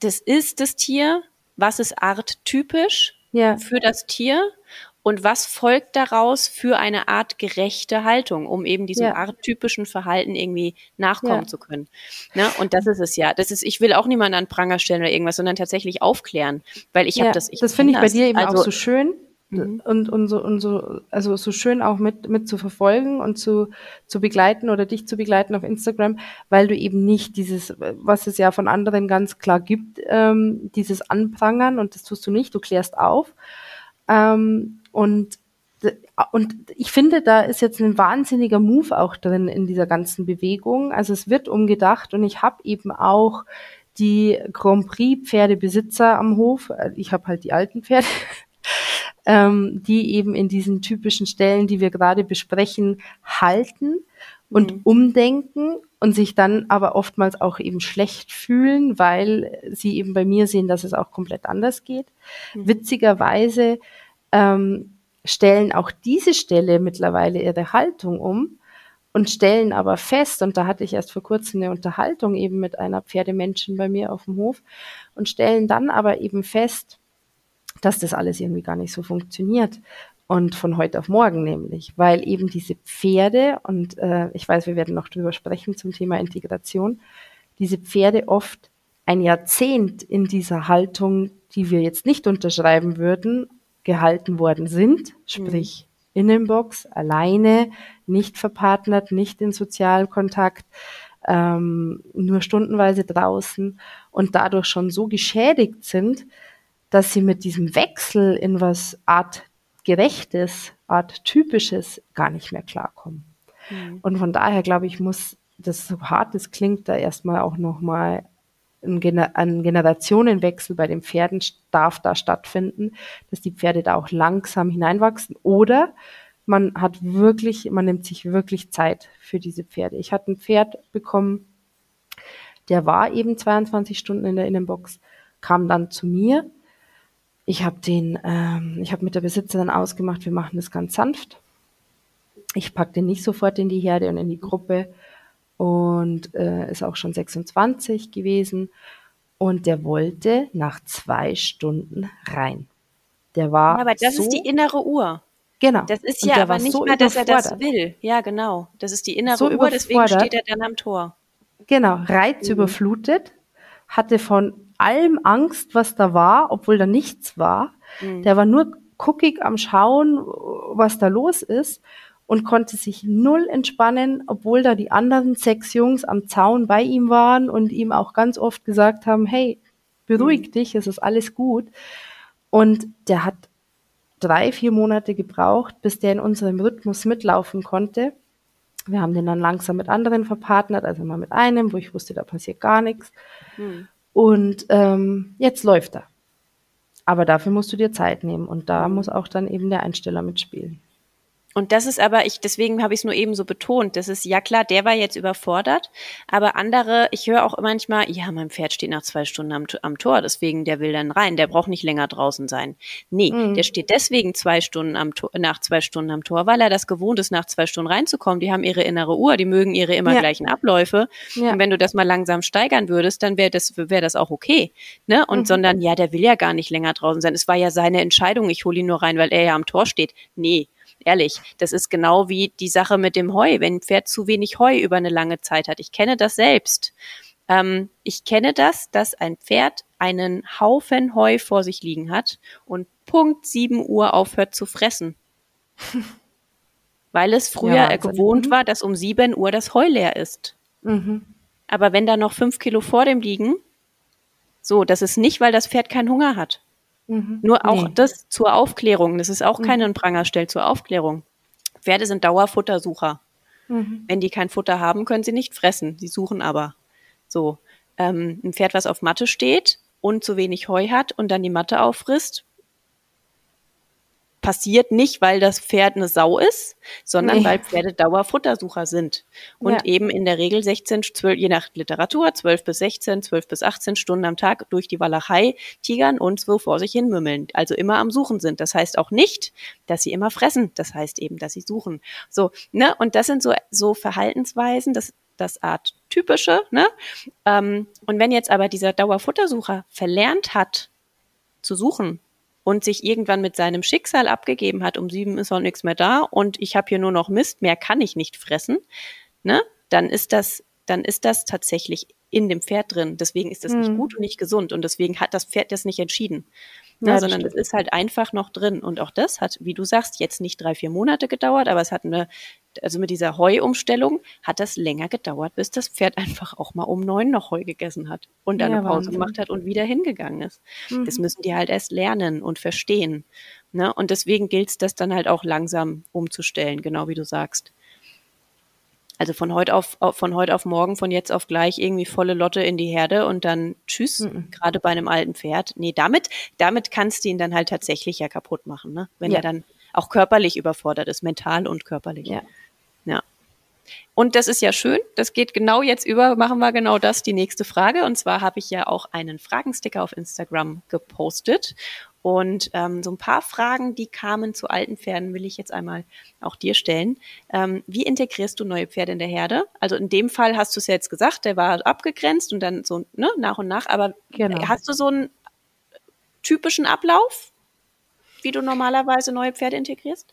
das ist das Tier, was ist arttypisch für das Tier und was folgt daraus für eine Art gerechte Haltung, um eben diesem ja. arttypischen Verhalten irgendwie nachkommen ja. zu können. Ne? Und das ist es ja. Das ist, ich will auch niemanden an Pranger stellen oder irgendwas, sondern tatsächlich aufklären, weil ich ja, habe das. Ich das finde ich bei dir eben also, auch so schön. Mhm. Und, und, so, und so, also so schön auch mit, mit zu verfolgen und zu, zu begleiten oder dich zu begleiten auf Instagram, weil du eben nicht dieses, was es ja von anderen ganz klar gibt, ähm, dieses Anprangern und das tust du nicht, du klärst auf. Ähm, und, und ich finde, da ist jetzt ein wahnsinniger Move auch drin in dieser ganzen Bewegung. Also es wird umgedacht und ich habe eben auch die Grand Prix Pferdebesitzer am Hof. Ich habe halt die alten Pferde. <laughs> ähm, die eben in diesen typischen Stellen, die wir gerade besprechen, halten und mhm. umdenken und sich dann aber oftmals auch eben schlecht fühlen, weil sie eben bei mir sehen, dass es auch komplett anders geht. Mhm. Witzigerweise ähm, stellen auch diese Stelle mittlerweile ihre Haltung um und stellen aber fest, und da hatte ich erst vor kurzem eine Unterhaltung eben mit einer Pferdemenschen bei mir auf dem Hof und stellen dann aber eben fest, dass das alles irgendwie gar nicht so funktioniert. Und von heute auf morgen nämlich, weil eben diese Pferde, und äh, ich weiß, wir werden noch drüber sprechen zum Thema Integration, diese Pferde oft ein Jahrzehnt in dieser Haltung, die wir jetzt nicht unterschreiben würden, gehalten worden sind, sprich mhm. Innenbox, alleine, nicht verpartnert, nicht in sozialen Kontakt, ähm, nur stundenweise draußen und dadurch schon so geschädigt sind, dass sie mit diesem Wechsel in was artgerechtes, arttypisches gar nicht mehr klarkommen. Mhm. Und von daher glaube ich, muss das so hart es klingt, da erstmal auch nochmal ein, ein Generationenwechsel bei den Pferden darf da stattfinden, dass die Pferde da auch langsam hineinwachsen oder man hat wirklich, man nimmt sich wirklich Zeit für diese Pferde. Ich hatte ein Pferd bekommen, der war eben 22 Stunden in der Innenbox, kam dann zu mir, ich habe den, ähm, ich habe mit der Besitzerin ausgemacht, wir machen das ganz sanft. Ich packe den nicht sofort in die Herde und in die Gruppe und äh, ist auch schon 26 gewesen. Und der wollte nach zwei Stunden rein. Der war. Aber das so, ist die innere Uhr. Genau. Das ist Und ja aber nicht so mal, dass er das will. Ja, genau. Das ist die innere So Uhr, deswegen steht er dann am Tor. Genau, Mhm. reizüberflutet, hatte von allem Angst, was da war, obwohl da nichts war. Mhm. Der war nur guckig am Schauen, was da los ist und konnte sich null entspannen, obwohl da die anderen sechs Jungs am Zaun bei ihm waren und ihm auch ganz oft gesagt haben, hey, beruhig Mhm. dich, es ist alles gut. Und der hat drei, vier Monate gebraucht, bis der in unserem Rhythmus mitlaufen konnte. Wir haben den dann langsam mit anderen verpartnert, also mal mit einem, wo ich wusste, da passiert gar nichts. Mhm. Und ähm, jetzt läuft er. Aber dafür musst du dir Zeit nehmen und da Mhm. muss auch dann eben der Einsteller mitspielen. Und das ist aber, ich, deswegen habe ich es nur eben so betont. Das ist, ja klar, der war jetzt überfordert, aber andere, ich höre auch manchmal, ja, mein Pferd steht nach zwei Stunden am, am Tor, deswegen der will dann rein, der braucht nicht länger draußen sein. Nee, Mhm. der steht deswegen zwei Stunden am Tor, nach zwei Stunden am Tor, weil er das gewohnt ist, nach zwei Stunden reinzukommen. Die haben ihre innere Uhr, die mögen ihre immer Ja. gleichen Abläufe. Ja. Und wenn du das mal langsam steigern würdest, dann wäre das, wäre das auch okay. Ne? Und Mhm. sondern, ja, der will ja gar nicht länger draußen sein. Es war ja seine Entscheidung, ich hole ihn nur rein, weil er ja am Tor steht. Nee, ehrlich, das ist genau wie die Sache mit dem Heu, wenn ein Pferd zu wenig Heu über eine lange Zeit hat. Ich kenne das selbst. Ähm, ich kenne das, dass ein Pferd einen Haufen Heu vor sich liegen hat und Punkt 7 Uhr aufhört zu fressen. <laughs> Weil es früher Ja, äh, gewohnt Mhm. war, dass um 7 Uhr das Heu leer ist. Mhm. Aber wenn da noch fünf Kilo vor dem liegen, so, das ist nicht, weil das Pferd keinen Hunger hat. Mhm. Nur auch Nee. das zur Aufklärung. Das ist auch Mhm. keine Prangerstell zur Aufklärung. Pferde sind Dauerfuttersucher. Mhm. Wenn die kein Futter haben, können sie nicht fressen. Sie suchen aber. So. Ähm, ein Pferd, was auf Matte steht und zu wenig Heu hat und dann die Matte auffrisst, passiert nicht, weil das Pferd eine Sau ist, sondern Nee. weil Pferde Dauerfuttersucher sind. Und Ja. eben in der Regel 16, 12, je nach Literatur, 12 bis 16, 12 bis 18 Stunden am Tag durch die Walachei tigern und so vor sich hin mümmeln. Also immer am Suchen sind. Das heißt auch nicht, dass sie immer fressen. Das heißt eben, dass sie suchen. So, ne? Und das sind so, so Verhaltensweisen, das, das Art typische, ne? Ähm, und wenn jetzt aber dieser Dauerfuttersucher verlernt hat, zu suchen und sich irgendwann mit seinem Schicksal abgegeben hat, um sieben ist auch nichts mehr da und ich habe hier nur noch Mist, mehr kann ich nicht fressen, ne? Dann ist das, dann ist das tatsächlich in dem Pferd drin. Deswegen ist das nicht Mhm. gut und nicht gesund und deswegen hat das Pferd das nicht entschieden. Ne, Ja, sondern es ist halt einfach noch drin. Und auch das hat, wie du sagst, jetzt nicht drei, vier Monate gedauert, aber es hat eine, also mit dieser Heuumstellung hat das länger gedauert, bis das Pferd <laughs> einfach auch mal um neun noch Heu gegessen hat und dann Ja, eine Pause Wahnsinn. gemacht hat und wieder hingegangen ist. Mhm. Das müssen die halt erst lernen und verstehen. Ne? Und deswegen gilt es, das dann halt auch langsam umzustellen, genau wie du sagst. Also von heute auf, von heute auf morgen, von jetzt auf gleich irgendwie volle Lotte in die Herde und dann tschüss, Mhm. gerade bei einem alten Pferd. Nee, damit, damit kannst du ihn dann halt tatsächlich ja kaputt machen, ne? Wenn Ja. er dann auch körperlich überfordert ist, mental und körperlich. Ja. Ja. Und das ist ja schön. Das geht genau jetzt über. Machen wir genau das, die nächste Frage. Und zwar habe ich ja auch einen Fragensticker auf Instagram gepostet. Und ähm, so ein paar Fragen, die kamen zu alten Pferden, will ich jetzt einmal auch dir stellen. Ähm, wie integrierst du neue Pferde in der Herde? Also in dem Fall hast du es ja jetzt gesagt, der war abgegrenzt und dann so ne, nach und nach. Aber Genau. hast du so einen typischen Ablauf, wie du normalerweise neue Pferde integrierst?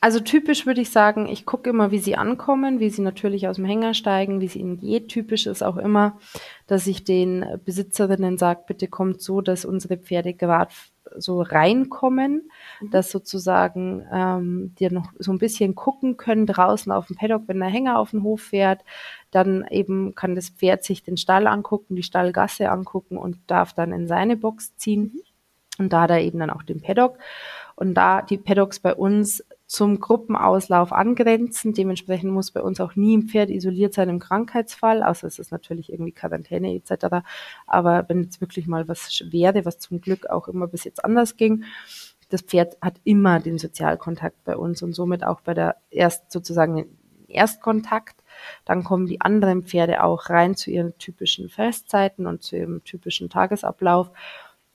Also typisch würde ich sagen, ich gucke immer, wie sie ankommen, wie sie natürlich aus dem Hänger steigen, wie es ihnen geht. Typisch ist auch immer, dass ich den Besitzerinnen sage, bitte kommt so, dass unsere Pferde gerade so reinkommen, dass sozusagen ähm, die noch so ein bisschen gucken können draußen auf dem Paddock, wenn der Hänger auf den Hof fährt. Dann eben kann das Pferd sich den Stall angucken, die Stallgasse angucken und darf dann in seine Box ziehen. Und da hat er eben dann auch den Paddock. Und da die Paddocks bei uns zum Gruppenauslauf angrenzen, dementsprechend muss bei uns auch nie ein Pferd isoliert sein im Krankheitsfall, außer es ist natürlich irgendwie Quarantäne etc. Aber wenn jetzt wirklich mal was wäre, was zum Glück auch immer bis jetzt anders ging, das Pferd hat immer den Sozialkontakt bei uns und somit auch bei der erst sozusagen den Erstkontakt. Dann kommen die anderen Pferde auch rein zu ihren typischen Festzeiten und zu ihrem typischen Tagesablauf.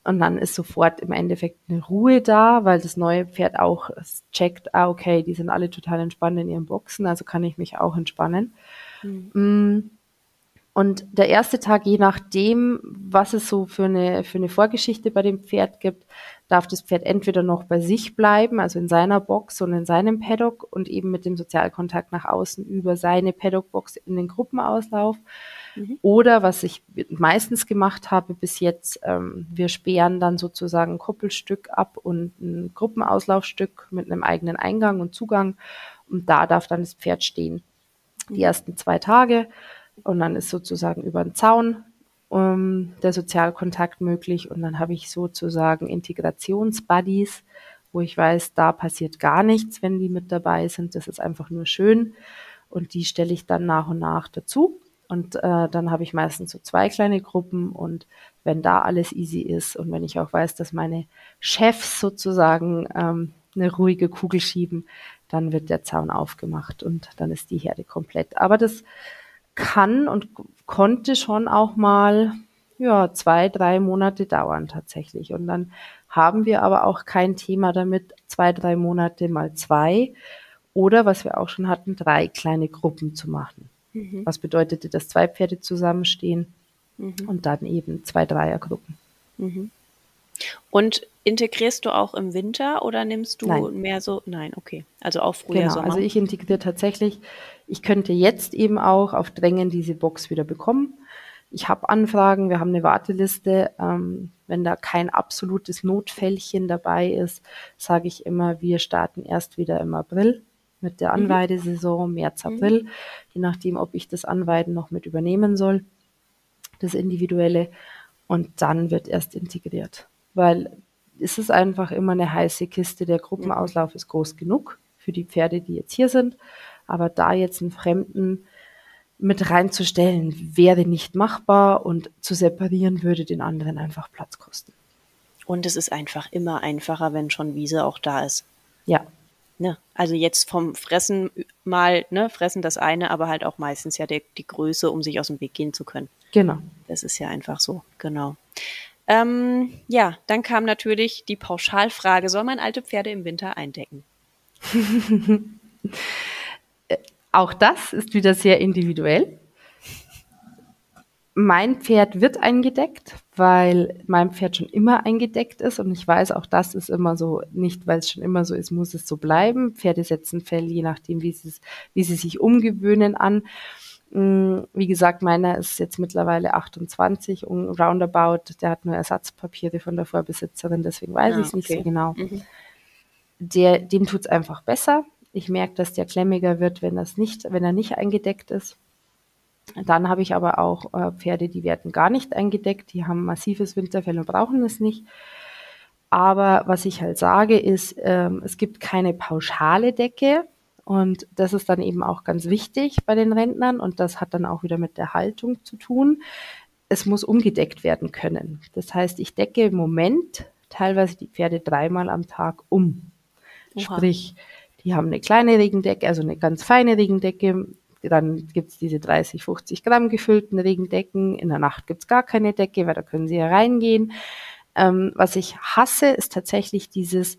Und dann ist sofort im Endeffekt eine Ruhe da, weil das neue Pferd auch checkt, ah, okay, die sind alle total entspannt in ihren Boxen, also kann ich mich auch entspannen. Mhm. Und der erste Tag, je nachdem, was es so für eine, für eine Vorgeschichte bei dem Pferd gibt, darf das Pferd entweder noch bei sich bleiben, also in seiner Box und in seinem Paddock und eben mit dem Sozialkontakt nach außen über seine Paddockbox in den Gruppenauslauf. Mhm. Oder was ich meistens gemacht habe bis jetzt, ähm, wir sperren dann sozusagen ein Koppelstück ab und ein Gruppenauslaufstück mit einem eigenen Eingang und Zugang. Und da darf dann das Pferd stehen. Die mhm. ersten zwei Tage und dann ist sozusagen über den Zaun um, der Sozialkontakt möglich und dann habe ich sozusagen Integrationsbuddies, wo ich weiß, da passiert gar nichts, wenn die mit dabei sind. Das ist einfach nur schön und die stelle ich dann nach und nach dazu. Und äh, dann habe ich meistens so zwei kleine Gruppen und wenn da alles easy ist und wenn ich auch weiß, dass meine Chefs sozusagen ähm, eine ruhige Kugel schieben, dann wird der Zaun aufgemacht und dann ist die Herde komplett. Aber das kann und konnte schon auch mal ja, zwei, drei Monate dauern tatsächlich. Und dann haben wir aber auch kein Thema damit, zwei, drei Monate mal zwei oder was wir auch schon hatten, drei kleine Gruppen zu machen. Mhm. Was bedeutete, dass zwei Pferde zusammenstehen mhm. und dann eben zwei Dreiergruppen. Mhm. Und integrierst du auch im Winter oder nimmst du Nein. mehr so? Nein, okay. Also auch früher genau, Sommer. Also ich integriere tatsächlich. Ich könnte jetzt eben auch auf Drängen diese Box wieder bekommen. Ich habe Anfragen, wir haben eine Warteliste. Ähm, wenn da kein absolutes Notfällchen dabei ist, sage ich immer, wir starten erst wieder im April mit der mhm. Anweidesaison, März, mhm. April, mhm. je nachdem, ob ich das Anweiden noch mit übernehmen soll, das Individuelle. Und dann wird erst integriert weil es ist einfach immer eine heiße Kiste. Der Gruppenauslauf ist groß genug für die Pferde, die jetzt hier sind. Aber da jetzt einen Fremden mit reinzustellen, wäre nicht machbar und zu separieren würde den anderen einfach Platz kosten. Und es ist einfach immer einfacher, wenn schon Wiese auch da ist. Ja. Ne? Also jetzt vom Fressen mal, ne, fressen das eine, aber halt auch meistens ja die, die Größe, um sich aus dem Weg gehen zu können. Genau. Das ist ja einfach so, genau. Ähm, ja, dann kam natürlich die Pauschalfrage, soll man alte Pferde im Winter eindecken? <laughs> Auch das ist wieder sehr individuell. Mein Pferd wird eingedeckt, weil mein Pferd schon immer eingedeckt ist und ich weiß, auch das ist immer so, nicht weil es schon immer so ist, muss es so bleiben. Pferde setzen Fell, je nachdem, wie sie, wie sie sich umgewöhnen an. Mm, wie gesagt, meiner ist jetzt mittlerweile 28 und roundabout. Der hat nur Ersatzpapiere von der Vorbesitzerin, deswegen weiß ah, ich es nicht so genau. Mhm. Der, dem tut es einfach besser. Ich merke, dass der klemmiger wird, wenn, das nicht, wenn er nicht eingedeckt ist. Dann habe ich aber auch äh, Pferde, die werden gar nicht eingedeckt, die haben massives Winterfell und brauchen es nicht. Aber was ich halt sage, ist, ähm, es gibt keine pauschale Decke. Und das ist dann eben auch ganz wichtig bei den Rentnern und das hat dann auch wieder mit der Haltung zu tun. Es muss umgedeckt werden können. Das heißt, ich decke im Moment teilweise die Pferde dreimal am Tag um. Oha. Sprich, die haben eine kleine Regendecke, also eine ganz feine Regendecke. Dann gibt's diese 30, 50 Gramm gefüllten Regendecken. In der Nacht gibt's gar keine Decke, weil da können sie hereingehen. Ähm, was ich hasse, ist tatsächlich dieses,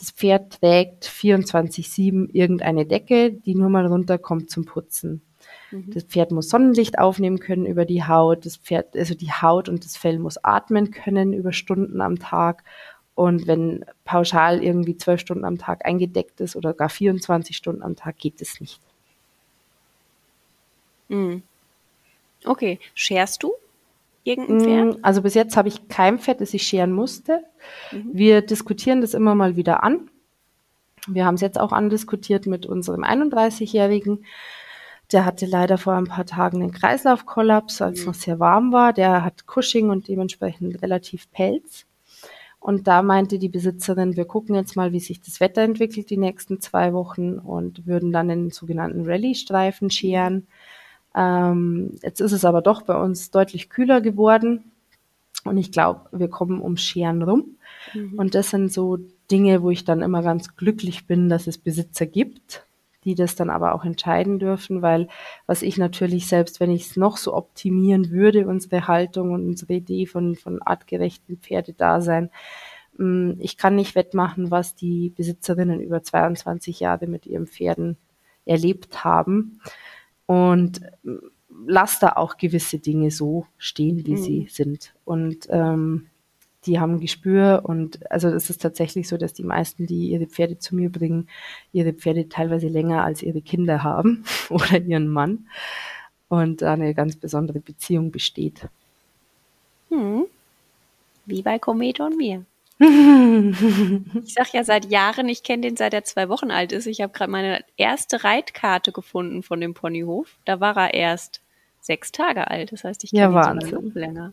das Pferd trägt 24-7 irgendeine Decke, die nur mal runterkommt zum Putzen. Mhm. Das Pferd muss Sonnenlicht aufnehmen können über die Haut. Das Pferd, also die Haut und das Fell muss atmen können über Stunden am Tag. Und wenn pauschal irgendwie zwölf Stunden am Tag eingedeckt ist oder gar 24 Stunden am Tag, geht es nicht. Mhm. Okay. Scherst du? Irgendein Pferd? Mm, also bis jetzt habe ich kein Pferd, das ich scheren musste. Mhm. Wir diskutieren das immer mal wieder an. Wir haben es jetzt auch andiskutiert mit unserem 31-Jährigen. Der hatte leider vor ein paar Tagen einen Kreislaufkollaps, als es mhm. noch sehr warm war. Der hat Cushing und dementsprechend relativ Pelz. Und da meinte die Besitzerin, wir gucken jetzt mal, wie sich das Wetter entwickelt die nächsten zwei Wochen und würden dann den sogenannten Rallye-Streifen scheren. Ähm, jetzt ist es aber doch bei uns deutlich kühler geworden. Und ich glaube, wir kommen um Scheren rum. Mhm. Und das sind so Dinge, wo ich dann immer ganz glücklich bin, dass es Besitzer gibt, die das dann aber auch entscheiden dürfen, weil was ich natürlich selbst, wenn ich es noch so optimieren würde, unsere Haltung und unsere Idee von, von artgerechten Pferdedasein, mm, ich kann nicht wettmachen, was die Besitzerinnen über 22 Jahre mit ihren Pferden erlebt haben. Und lass da auch gewisse Dinge so stehen, wie mhm. sie sind. Und ähm, die haben Gespür und also es ist tatsächlich so, dass die meisten, die ihre Pferde zu mir bringen, ihre Pferde teilweise länger als ihre Kinder haben <laughs> oder ihren Mann und da eine ganz besondere Beziehung besteht. Hm. Wie bei Komet und mir. <laughs> ich sag ja seit Jahren, ich kenne den seit er zwei Wochen alt ist. Ich habe gerade meine erste Reitkarte gefunden von dem Ponyhof. Da war er erst sechs Tage alt. Das heißt, ich kenne ja, ihn schon länger.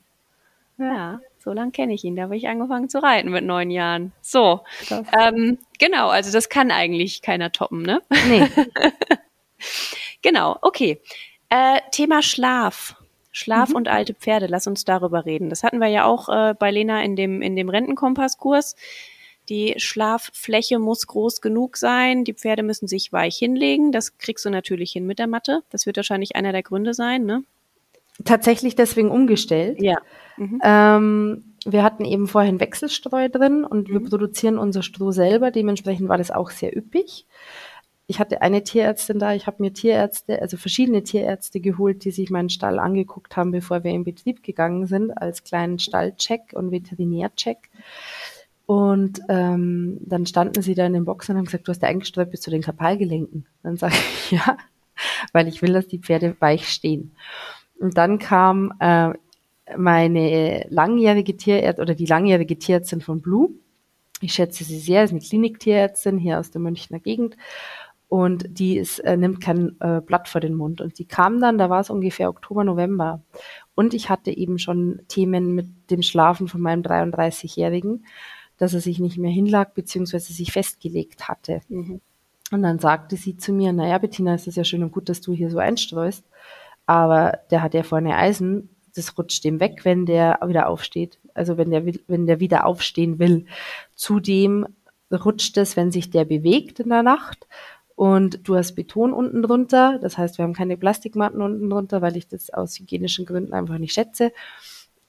Ja, so lange kenne ich ihn. Da habe ich angefangen zu reiten mit neun Jahren. So, ähm, genau, also das kann eigentlich keiner toppen, ne? Nee. <laughs> genau, okay. Äh, Thema Schlaf. Schlaf mhm. und alte Pferde, lass uns darüber reden. Das hatten wir ja auch äh, bei Lena in dem, in dem Rentenkompasskurs. Die Schlaffläche muss groß genug sein. Die Pferde müssen sich weich hinlegen. Das kriegst du natürlich hin mit der Matte. Das wird wahrscheinlich einer der Gründe sein, ne? Tatsächlich deswegen umgestellt. Ja. Mhm. Ähm, wir hatten eben vorhin Wechselstreu drin und mhm. wir produzieren unser Stroh selber. Dementsprechend war das auch sehr üppig. Ich hatte eine Tierärztin da, ich habe mir Tierärzte, also verschiedene Tierärzte geholt, die sich meinen Stall angeguckt haben, bevor wir in Betrieb gegangen sind, als kleinen Stallcheck und Veterinärcheck. Und ähm, dann standen sie da in den Boxen und haben gesagt, du hast ja eingestreut bis zu den Kapalgelenken. Dann sage ich, <laughs> ja, weil ich will, dass die Pferde weich stehen. Und dann kam äh, meine langjährige Tierärztin oder die langjährige Tierärztin von Blue. Ich schätze sie sehr, ist eine Kliniktierärztin hier aus der Münchner Gegend. Und die ist, äh, nimmt kein äh, Blatt vor den Mund. Und die kam dann, da war es ungefähr Oktober, November. Und ich hatte eben schon Themen mit dem Schlafen von meinem 33-Jährigen dass er sich nicht mehr hinlag, beziehungsweise sich festgelegt hatte. Mhm. Und dann sagte sie zu mir, naja, Bettina, es ist ja schön und gut, dass du hier so einstreust, aber der hat ja vorne Eisen, das rutscht dem weg, wenn der wieder aufsteht. Also wenn der, wenn der wieder aufstehen will. Zudem rutscht es, wenn sich der bewegt in der Nacht und du hast Beton unten drunter. Das heißt, wir haben keine Plastikmatten unten drunter, weil ich das aus hygienischen Gründen einfach nicht schätze.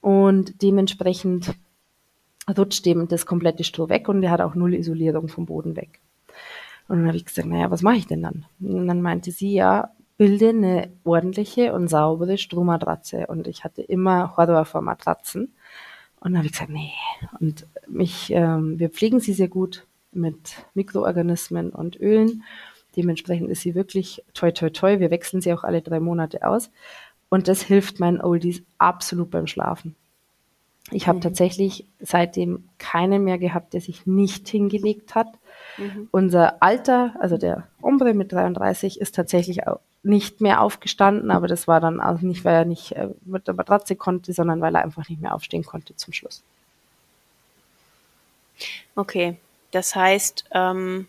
Und dementsprechend rutscht dem das komplette Stroh weg und der hat auch null Isolierung vom Boden weg. Und dann habe ich gesagt, naja, was mache ich denn dann? Und dann meinte sie, ja, bilde eine ordentliche und saubere Strohmatratze. Und ich hatte immer Horror vor Matratzen. Und dann habe ich gesagt, nee. Und mich, ähm, wir pflegen sie sehr gut mit Mikroorganismen und Ölen. Dementsprechend ist sie wirklich toi toi toi. Wir wechseln sie auch alle drei Monate aus. Und das hilft meinen Oldies absolut beim Schlafen. Ich habe mhm. tatsächlich seitdem keinen mehr gehabt, der sich nicht hingelegt hat. Mhm. Unser Alter, also der Ombre mit 33, ist tatsächlich auch nicht mehr aufgestanden, aber das war dann auch nicht, weil er nicht äh, mit der Matratze konnte, sondern weil er einfach nicht mehr aufstehen konnte zum Schluss. Okay, das heißt, ähm,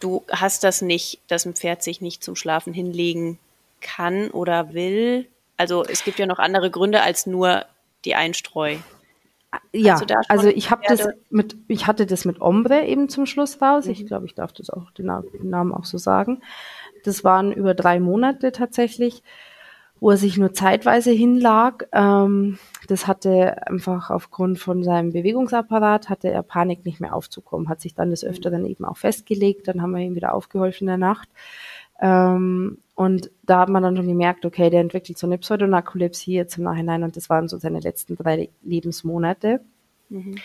du hast das nicht, dass ein Pferd sich nicht zum Schlafen hinlegen kann oder will, also es gibt ja noch andere Gründe als nur die Einstreu. Ja, also ich habe das mit, ich hatte das mit Ombre eben zum Schluss raus. Mhm. Ich glaube, ich darf das auch den Namen auch so sagen. Das waren über drei Monate tatsächlich, wo er sich nur zeitweise hinlag. Ähm, das hatte einfach aufgrund von seinem Bewegungsapparat hatte er Panik nicht mehr aufzukommen, hat sich dann des Öfteren eben auch festgelegt. Dann haben wir ihm wieder aufgeholfen in der Nacht. Ähm, und da hat man dann schon gemerkt, okay, der entwickelt so eine Pseudonarkolepsie jetzt im Nachhinein und das waren so seine letzten drei Lebensmonate. Mhm.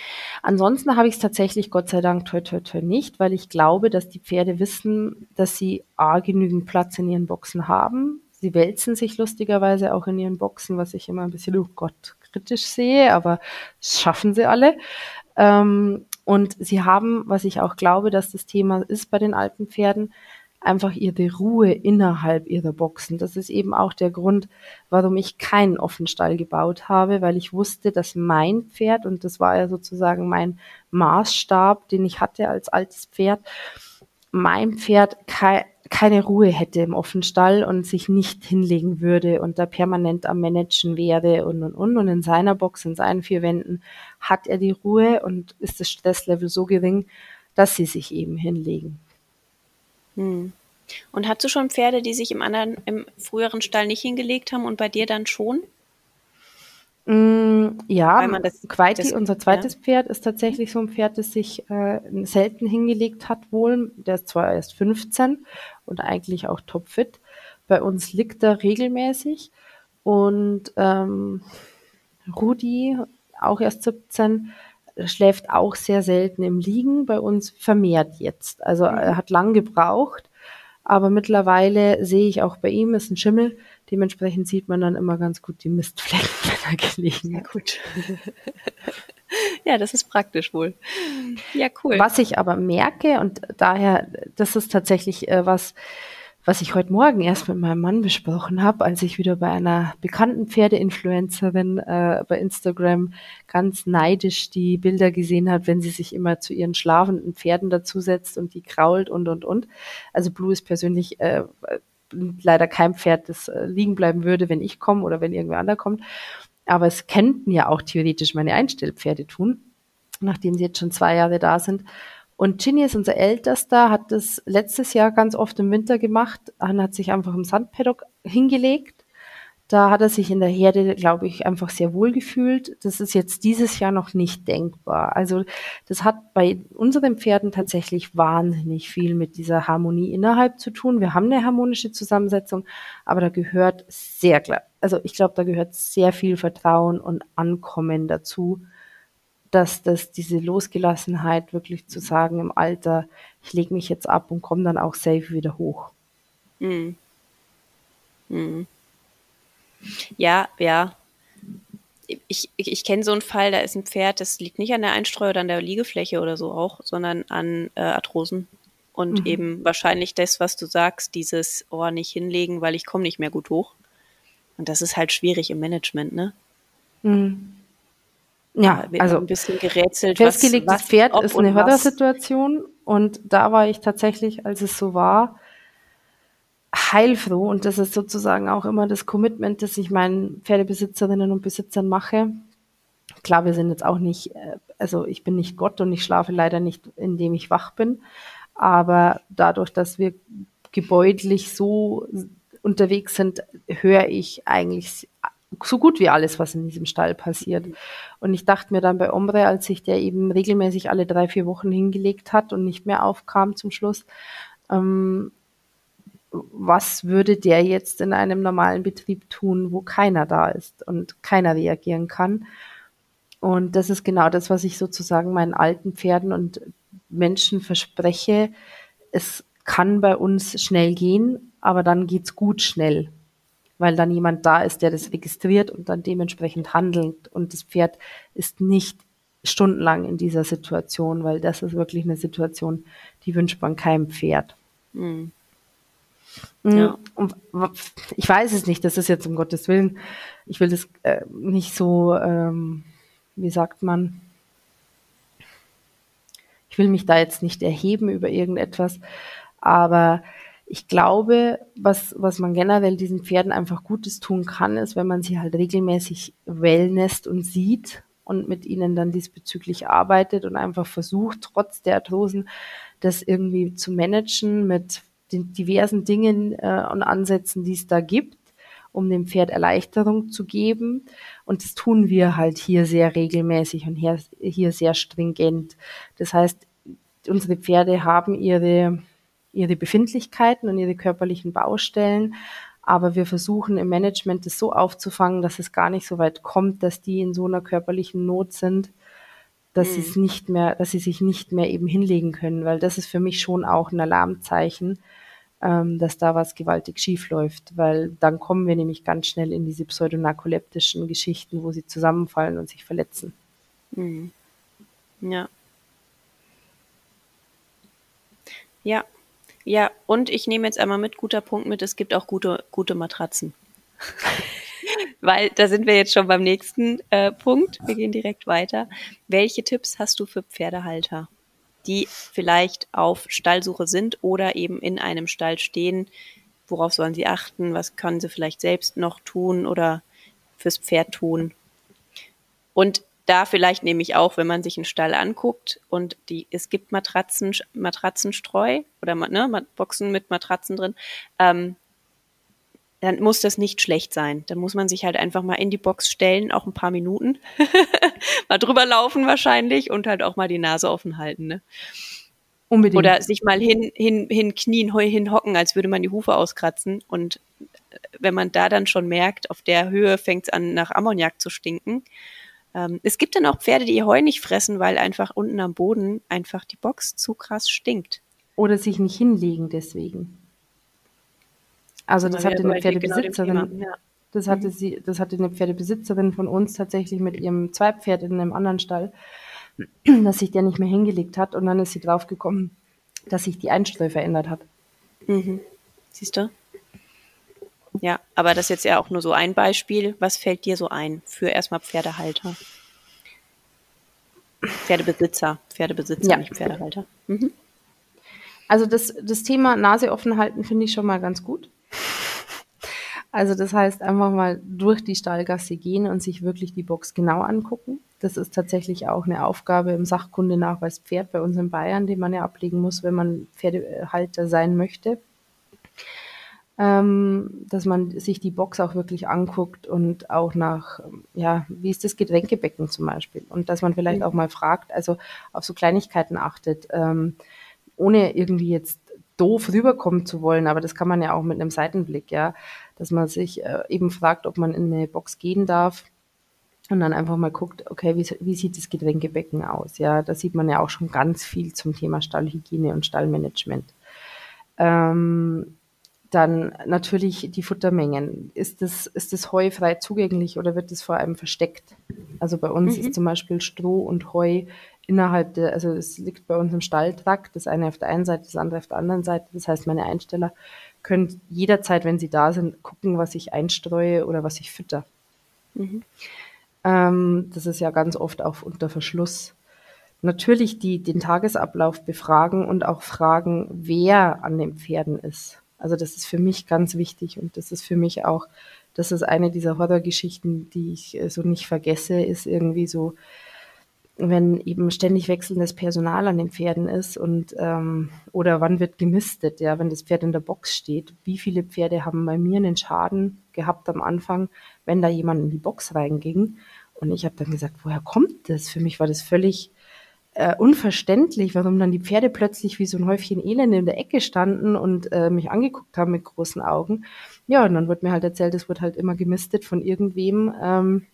Ansonsten habe ich es tatsächlich Gott sei Dank toi toi toi nicht, weil ich glaube, dass die Pferde wissen, dass sie A genügend Platz in ihren Boxen haben. Sie wälzen sich lustigerweise auch in ihren Boxen, was ich immer ein bisschen, oh Gott, kritisch sehe, aber schaffen sie alle. Ähm, und sie haben, was ich auch glaube, dass das Thema ist bei den alten Pferden, einfach ihre Ruhe innerhalb ihrer Boxen. Das ist eben auch der Grund, warum ich keinen Offenstall gebaut habe, weil ich wusste, dass mein Pferd, und das war ja sozusagen mein Maßstab, den ich hatte als altes Pferd, mein Pferd kei keine Ruhe hätte im Offenstall und sich nicht hinlegen würde und da permanent am Managen wäre und und und. Und in seiner Box, in seinen vier Wänden hat er die Ruhe und ist das Stresslevel so gering, dass sie sich eben hinlegen. Hm. Und hast du schon Pferde, die sich im anderen, im früheren Stall nicht hingelegt haben und bei dir dann schon? Mm, ja, Quaiti, unser zweites ja. Pferd, ist tatsächlich so ein Pferd, das sich äh, selten hingelegt hat wohl. Der ist zwar erst 15 und eigentlich auch topfit. Bei uns liegt er regelmäßig. Und ähm, Rudi, auch erst 17, schläft auch sehr selten im Liegen, bei uns vermehrt jetzt. Also mhm. er hat lang gebraucht, aber mittlerweile sehe ich auch bei ihm ist ein Schimmel. Dementsprechend sieht man dann immer ganz gut die Mistflecken, wenn er gelegen hat. gut. <laughs> ja, das ist praktisch wohl. Ja, cool. Was ich aber merke und daher, das ist tatsächlich äh, was, was ich heute Morgen erst mit meinem Mann besprochen habe, als ich wieder bei einer bekannten Pferdeinfluencerin äh, bei Instagram ganz neidisch die Bilder gesehen hat, wenn sie sich immer zu ihren schlafenden Pferden dazusetzt und die krault und und und. Also Blue ist persönlich äh, leider kein Pferd, das äh, liegen bleiben würde, wenn ich komme oder wenn irgendwer anderer kommt. Aber es könnten ja auch theoretisch meine Einstellpferde tun, nachdem sie jetzt schon zwei Jahre da sind. Und Ginny ist unser Ältester, hat das letztes Jahr ganz oft im Winter gemacht, und hat sich einfach im Sandpaddock hingelegt. Da hat er sich in der Herde, glaube ich, einfach sehr wohl gefühlt. Das ist jetzt dieses Jahr noch nicht denkbar. Also das hat bei unseren Pferden tatsächlich wahnsinnig viel mit dieser Harmonie innerhalb zu tun. Wir haben eine harmonische Zusammensetzung, aber da gehört sehr klar, also ich glaube, da gehört sehr viel Vertrauen und Ankommen dazu dass das diese Losgelassenheit wirklich zu sagen im Alter, ich lege mich jetzt ab und komme dann auch safe wieder hoch. Mhm. Mhm. Ja, ja. Ich, ich, ich kenne so einen Fall, da ist ein Pferd, das liegt nicht an der Einstreu oder an der Liegefläche oder so auch, sondern an äh, Arthrosen. Und mhm. eben wahrscheinlich das, was du sagst, dieses Ohr nicht hinlegen, weil ich komme nicht mehr gut hoch. Und das ist halt schwierig im Management, ne? Mhm. Ja, also ein bisschen gerätselt. Festgelegtes was, was, Pferd ist eine Hördersituation und da war ich tatsächlich, als es so war, heilfroh und das ist sozusagen auch immer das Commitment, das ich meinen Pferdebesitzerinnen und Besitzern mache. Klar, wir sind jetzt auch nicht, äh, also ich bin nicht Gott und ich schlafe leider nicht, indem ich wach bin, aber dadurch, dass wir gebäudlich so unterwegs sind, höre ich eigentlich so gut wie alles, was in diesem Stall passiert. Und ich dachte mir dann bei Ombre, als sich der eben regelmäßig alle drei, vier Wochen hingelegt hat und nicht mehr aufkam zum Schluss, ähm, was würde der jetzt in einem normalen Betrieb tun, wo keiner da ist und keiner reagieren kann? Und das ist genau das, was ich sozusagen meinen alten Pferden und Menschen verspreche. Es kann bei uns schnell gehen, aber dann geht's gut schnell weil dann jemand da ist, der das registriert und dann dementsprechend handelt. Und das Pferd ist nicht stundenlang in dieser Situation, weil das ist wirklich eine Situation, die wünscht man keinem Pferd. Mhm. Ja. Ich weiß es nicht, das ist jetzt um Gottes Willen, ich will das äh, nicht so, ähm, wie sagt man, ich will mich da jetzt nicht erheben über irgendetwas, aber ich glaube, was, was man generell diesen Pferden einfach Gutes tun kann, ist, wenn man sie halt regelmäßig wellnest und sieht und mit ihnen dann diesbezüglich arbeitet und einfach versucht, trotz der Arthrosen das irgendwie zu managen mit den diversen Dingen äh, und Ansätzen, die es da gibt, um dem Pferd Erleichterung zu geben. Und das tun wir halt hier sehr regelmäßig und hier, hier sehr stringent. Das heißt, unsere Pferde haben ihre ihre Befindlichkeiten und ihre körperlichen Baustellen. Aber wir versuchen im Management das so aufzufangen, dass es gar nicht so weit kommt, dass die in so einer körperlichen Not sind, dass mhm. sie es nicht mehr, dass sie sich nicht mehr eben hinlegen können, weil das ist für mich schon auch ein Alarmzeichen, ähm, dass da was gewaltig schief läuft, weil dann kommen wir nämlich ganz schnell in diese pseudonarkoleptischen Geschichten, wo sie zusammenfallen und sich verletzen. Mhm. Ja. Ja, ja, und ich nehme jetzt einmal mit, guter Punkt mit, es gibt auch gute, gute Matratzen. <laughs> Weil da sind wir jetzt schon beim nächsten äh, Punkt. Wir gehen direkt weiter. Welche Tipps hast du für Pferdehalter, die vielleicht auf Stallsuche sind oder eben in einem Stall stehen? Worauf sollen sie achten? Was können sie vielleicht selbst noch tun oder fürs Pferd tun? Und da vielleicht nämlich auch, wenn man sich einen Stall anguckt und die, es gibt Matratzen, Matratzenstreu oder ne, Boxen mit Matratzen drin, ähm, dann muss das nicht schlecht sein. Dann muss man sich halt einfach mal in die Box stellen, auch ein paar Minuten, <laughs> mal drüber laufen wahrscheinlich und halt auch mal die Nase offen halten. Ne? Unbedingt. Oder sich mal hin, hin, hin knien, hinhocken, als würde man die Hufe auskratzen. Und äh, wenn man da dann schon merkt, auf der Höhe fängt es an, nach Ammoniak zu stinken. Ähm, es gibt dann auch Pferde, die Heu nicht fressen, weil einfach unten am Boden einfach die Box zu krass stinkt. Oder sich nicht hinlegen deswegen. Also das hatte eine Pferdebesitzerin, genau ja. das hatte sie, das hatte eine Pferdebesitzerin von uns tatsächlich mit ihrem Zweipferd in einem anderen Stall <clears throat> dass sich der nicht mehr hingelegt hat und dann ist sie draufgekommen, dass sich die Einstreu verändert hat. Mhm. Siehst du? Ja, aber das ist jetzt ja auch nur so ein Beispiel. Was fällt dir so ein für erstmal Pferdehalter? Pferdebesitzer, Pferdebesitzer, ja. nicht Pferdehalter. Mhm. Also das, das Thema Nase offen halten finde ich schon mal ganz gut. Also das heißt einfach mal durch die Stallgasse gehen und sich wirklich die Box genau angucken. Das ist tatsächlich auch eine Aufgabe im Sachkundenachweis Pferd bei uns in Bayern, den man ja ablegen muss, wenn man Pferdehalter sein möchte. Ähm, dass man sich die Box auch wirklich anguckt und auch nach, ja, wie ist das Getränkebecken zum Beispiel? Und dass man vielleicht mhm. auch mal fragt, also auf so Kleinigkeiten achtet, ähm, ohne irgendwie jetzt doof rüberkommen zu wollen, aber das kann man ja auch mit einem Seitenblick, ja, dass man sich äh, eben fragt, ob man in eine Box gehen darf und dann einfach mal guckt, okay, wie, wie sieht das Getränkebecken aus? Ja, da sieht man ja auch schon ganz viel zum Thema Stallhygiene und Stallmanagement. Ähm, dann natürlich die Futtermengen. Ist das, ist das Heu frei zugänglich oder wird es vor allem versteckt? Also bei uns mhm. ist zum Beispiel Stroh und Heu innerhalb der, also es liegt bei uns im Stalltrakt, das eine auf der einen Seite, das andere auf der anderen Seite. Das heißt, meine Einsteller können jederzeit, wenn sie da sind, gucken, was ich einstreue oder was ich fütter. Mhm. Ähm, das ist ja ganz oft auch unter Verschluss. Natürlich die, den Tagesablauf befragen und auch fragen, wer an den Pferden ist. Also das ist für mich ganz wichtig und das ist für mich auch, das ist eine dieser Horrorgeschichten, die ich äh, so nicht vergesse, ist irgendwie so, wenn eben ständig wechselndes Personal an den Pferden ist und ähm, oder wann wird gemistet, ja, wenn das Pferd in der Box steht. Wie viele Pferde haben bei mir einen Schaden gehabt am Anfang, wenn da jemand in die Box reinging? Und ich habe dann gesagt, woher kommt das? Für mich war das völlig äh, unverständlich, warum dann die Pferde plötzlich wie so ein Häufchen Elend in der Ecke standen und äh, mich angeguckt haben mit großen Augen. Ja, und dann wurde mir halt erzählt, es wird halt immer gemistet von irgendwem. Ähm,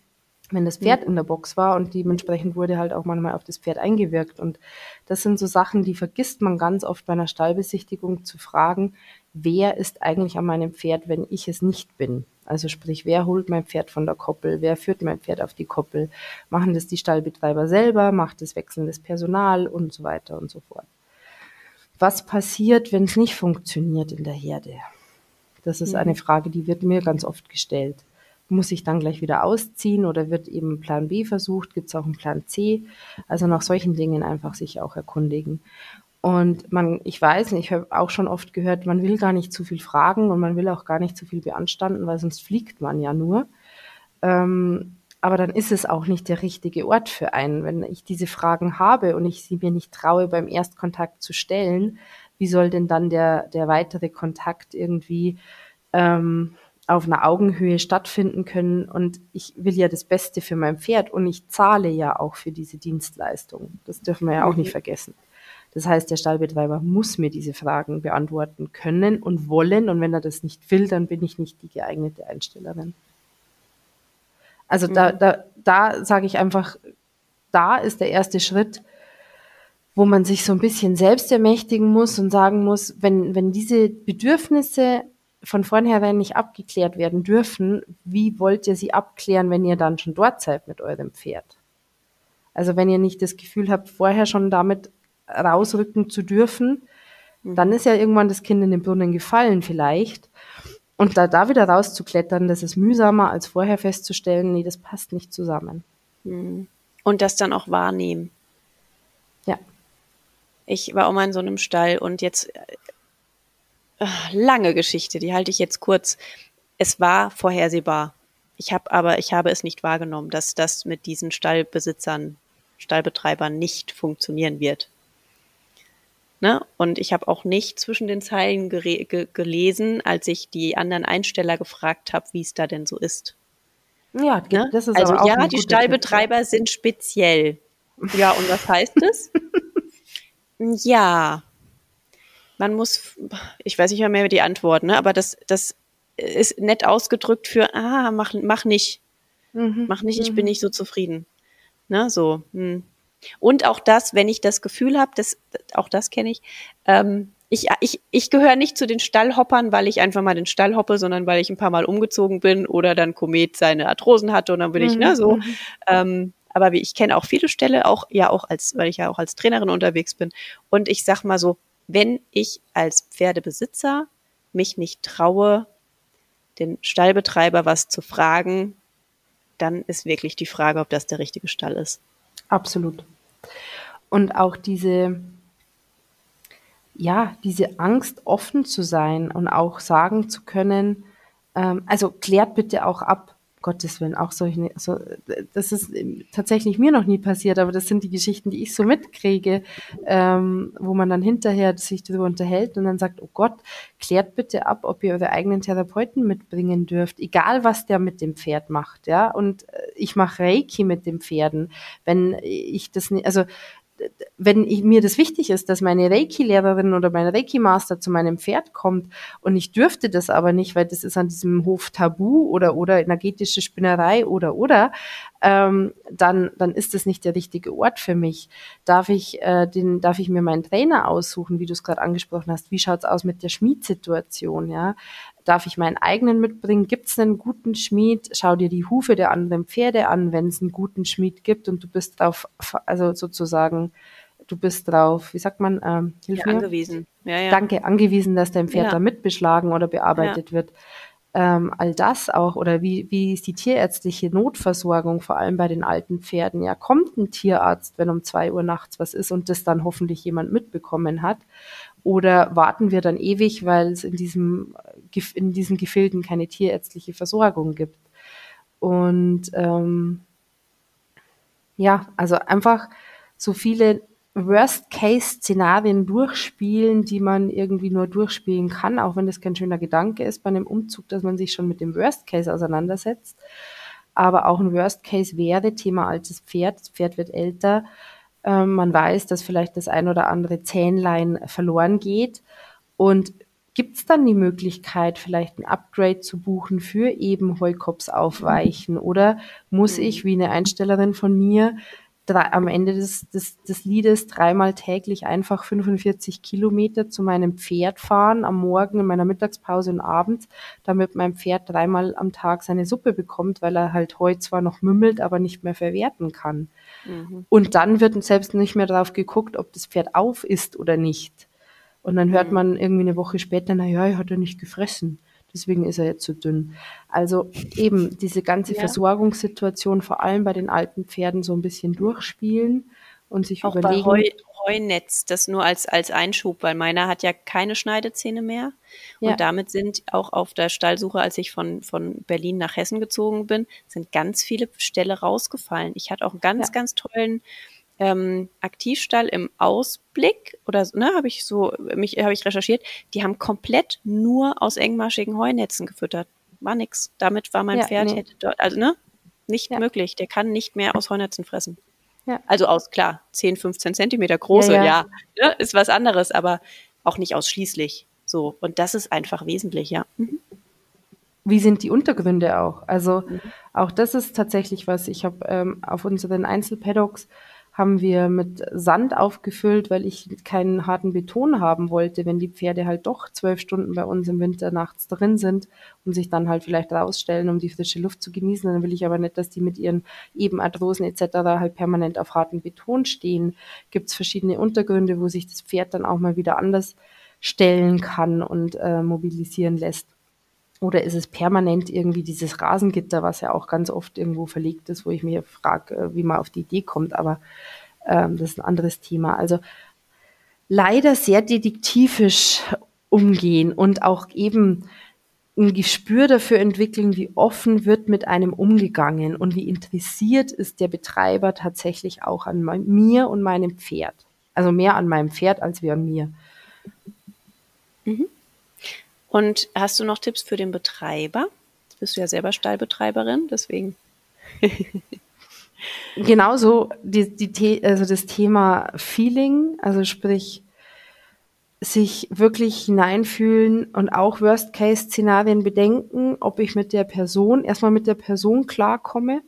wenn das Pferd in der Box war und dementsprechend wurde halt auch manchmal auf das Pferd eingewirkt. Und das sind so Sachen, die vergisst man ganz oft bei einer Stallbesichtigung zu fragen, wer ist eigentlich an meinem Pferd, wenn ich es nicht bin? Also sprich, wer holt mein Pferd von der Koppel, wer führt mein Pferd auf die Koppel? Machen das die Stallbetreiber selber, macht es wechselndes Personal und so weiter und so fort. Was passiert, wenn es nicht funktioniert in der Herde? Das ist eine mhm. Frage, die wird mir ganz oft gestellt muss ich dann gleich wieder ausziehen oder wird eben Plan B versucht? Gibt es auch einen Plan C? Also nach solchen Dingen einfach sich auch erkundigen. Und man, ich weiß nicht, ich habe auch schon oft gehört, man will gar nicht zu viel fragen und man will auch gar nicht zu viel beanstanden, weil sonst fliegt man ja nur. Ähm, aber dann ist es auch nicht der richtige Ort für einen. Wenn ich diese Fragen habe und ich sie mir nicht traue, beim Erstkontakt zu stellen, wie soll denn dann der, der weitere Kontakt irgendwie ähm, auf einer Augenhöhe stattfinden können. Und ich will ja das Beste für mein Pferd und ich zahle ja auch für diese Dienstleistung. Das dürfen wir ja auch nicht vergessen. Das heißt, der Stallbetreiber muss mir diese Fragen beantworten können und wollen. Und wenn er das nicht will, dann bin ich nicht die geeignete Einstellerin. Also mhm. da, da, da sage ich einfach, da ist der erste Schritt, wo man sich so ein bisschen selbst ermächtigen muss und sagen muss, wenn, wenn diese Bedürfnisse von vornherein nicht abgeklärt werden dürfen, wie wollt ihr sie abklären, wenn ihr dann schon dort seid mit eurem Pferd? Also wenn ihr nicht das Gefühl habt, vorher schon damit rausrücken zu dürfen, mhm. dann ist ja irgendwann das Kind in den Brunnen gefallen vielleicht. Und da, da wieder rauszuklettern, das ist mühsamer, als vorher festzustellen, nee, das passt nicht zusammen. Mhm. Und das dann auch wahrnehmen. Ja. Ich war auch mal in so einem Stall und jetzt lange Geschichte, die halte ich jetzt kurz. Es war vorhersehbar. Ich habe aber, ich habe es nicht wahrgenommen, dass das mit diesen Stallbesitzern, Stallbetreibern nicht funktionieren wird. Ne? Und ich habe auch nicht zwischen den Zeilen ge gelesen, als ich die anderen Einsteller gefragt habe, wie es da denn so ist. Ja, ne? das ist also ja, die Stallbetreiber Tipp. sind speziell. Ja, und was heißt das? <laughs> ja, man muss, ich weiß nicht mehr die Antwort, ne? aber das, das ist nett ausgedrückt für, ah, mach, mach nicht. Mhm. Mach nicht, ich mhm. bin nicht so zufrieden. Ne, so. Hm. Und auch das, wenn ich das Gefühl habe, das, auch das kenne ich, ähm, ich, ich, ich gehöre nicht zu den Stallhoppern, weil ich einfach mal den Stall hoppe, sondern weil ich ein paar Mal umgezogen bin oder dann Komet seine Arthrosen hatte und dann bin ich, ne, so. Mhm. Ähm, aber ich kenne auch viele Ställe, auch ja auch als, weil ich ja auch als Trainerin unterwegs bin. Und ich sag mal so, wenn ich als Pferdebesitzer mich nicht traue, den Stallbetreiber was zu fragen, dann ist wirklich die Frage, ob das der richtige Stall ist. Absolut. Und auch diese, ja, diese Angst, offen zu sein und auch sagen zu können, ähm, also klärt bitte auch ab, Gottes Willen, auch solche, so, das ist tatsächlich mir noch nie passiert, aber das sind die Geschichten, die ich so mitkriege, ähm, wo man dann hinterher sich darüber unterhält und dann sagt, oh Gott, klärt bitte ab, ob ihr eure eigenen Therapeuten mitbringen dürft, egal was der mit dem Pferd macht, ja, und äh, ich mache Reiki mit den Pferden, wenn ich das nicht, also wenn ich, mir das wichtig ist, dass meine Reiki-Lehrerin oder mein Reiki-Master zu meinem Pferd kommt und ich dürfte das aber nicht, weil das ist an diesem Hof tabu oder, oder energetische Spinnerei oder, oder, ähm, dann, dann ist das nicht der richtige Ort für mich. Darf ich, äh, den, darf ich mir meinen Trainer aussuchen, wie du es gerade angesprochen hast? Wie schaut's aus mit der Schmiedsituation, ja? Darf ich meinen eigenen mitbringen? Gibt es einen guten Schmied? Schau dir die Hufe der anderen Pferde an, wenn es einen guten Schmied gibt und du bist drauf, also sozusagen, du bist drauf, wie sagt man, ähm, hilf ja, mir? angewiesen. Ja, ja. Danke, angewiesen, dass dein Pferd ja. da mitbeschlagen oder bearbeitet wird. Ähm, all das auch oder wie, wie ist die tierärztliche Notversorgung, vor allem bei den alten Pferden? Ja, kommt ein Tierarzt, wenn um zwei Uhr nachts was ist und das dann hoffentlich jemand mitbekommen hat? Oder warten wir dann ewig, weil es in, diesem, in diesen Gefilden keine tierärztliche Versorgung gibt? Und ähm, ja, also einfach so viele Worst-Case-Szenarien durchspielen, die man irgendwie nur durchspielen kann, auch wenn das kein schöner Gedanke ist bei einem Umzug, dass man sich schon mit dem Worst-Case auseinandersetzt. Aber auch ein Worst-Case wäre Thema altes Pferd. Das Pferd wird älter. Ähm, man weiß, dass vielleicht das ein oder andere Zähnlein verloren geht. Und gibt es dann die Möglichkeit, vielleicht ein Upgrade zu buchen für eben Heukops aufweichen? Oder muss ich, wie eine Einstellerin von mir, drei, am Ende des, des, des Liedes dreimal täglich einfach 45 Kilometer zu meinem Pferd fahren, am Morgen in meiner Mittagspause und abends, damit mein Pferd dreimal am Tag seine Suppe bekommt, weil er halt heute zwar noch mümmelt, aber nicht mehr verwerten kann. Mhm. Und dann wird selbst nicht mehr darauf geguckt, ob das Pferd auf ist oder nicht. Und dann hört man irgendwie eine Woche später, na ja, er hat er nicht gefressen. Deswegen ist er jetzt so dünn. Also eben diese ganze ja. Versorgungssituation, vor allem bei den alten Pferden, so ein bisschen durchspielen und sich Auch überlegen. Bei Heu, Heunetz, das nur als, als Einschub, weil meiner hat ja keine Schneidezähne mehr. Ja. Und damit sind auch auf der Stallsuche, als ich von, von Berlin nach Hessen gezogen bin, sind ganz viele Ställe rausgefallen. Ich hatte auch einen ganz, ja. ganz tollen ähm, Aktivstall im Ausblick oder ne, habe ich so mich habe ich recherchiert. Die haben komplett nur aus engmaschigen Heunetzen gefüttert. War nix. Damit war mein ja, Pferd nee. hätte dort, also ne, nicht ja. möglich. Der kann nicht mehr aus Heunetzen fressen. Ja. Also aus klar 10, 15 Zentimeter große, ja, ne, ist was anderes, aber auch nicht ausschließlich. So und das ist einfach wesentlich, ja. Mhm wie sind die Untergründe auch? Also mhm. auch das ist tatsächlich was. Ich habe ähm, auf unseren Einzelpaddocks haben wir mit Sand aufgefüllt, weil ich keinen harten Beton haben wollte, wenn die Pferde halt doch zwölf Stunden bei uns im Winter nachts drin sind und sich dann halt vielleicht rausstellen, um die frische Luft zu genießen. Dann will ich aber nicht, dass die mit ihren Ebenarthrosen etc. halt permanent auf harten Beton stehen. Gibt es verschiedene Untergründe, wo sich das Pferd dann auch mal wieder anders stellen kann und äh, mobilisieren lässt. Oder ist es permanent irgendwie dieses Rasengitter, was ja auch ganz oft irgendwo verlegt ist, wo ich mir frage, äh, wie man auf die Idee kommt, aber ähm, das ist ein anderes Thema. Also leider sehr detektivisch umgehen und auch eben ein Gespür dafür entwickeln, wie offen wird mit einem umgegangen und wie interessiert ist der Betreiber tatsächlich auch an mir und meinem Pferd. Also mehr an meinem Pferd als wie an mir. Mhm. Und hast du noch Tipps für den Betreiber? bist du ja selber Stallbetreiberin, deswegen. <laughs> Genauso die, die, also das Thema Feeling, also sprich, sich wirklich hineinfühlen und auch Worst-Case-Szenarien bedenken, ob ich mit der Person, erstmal mit der Person klarkomme,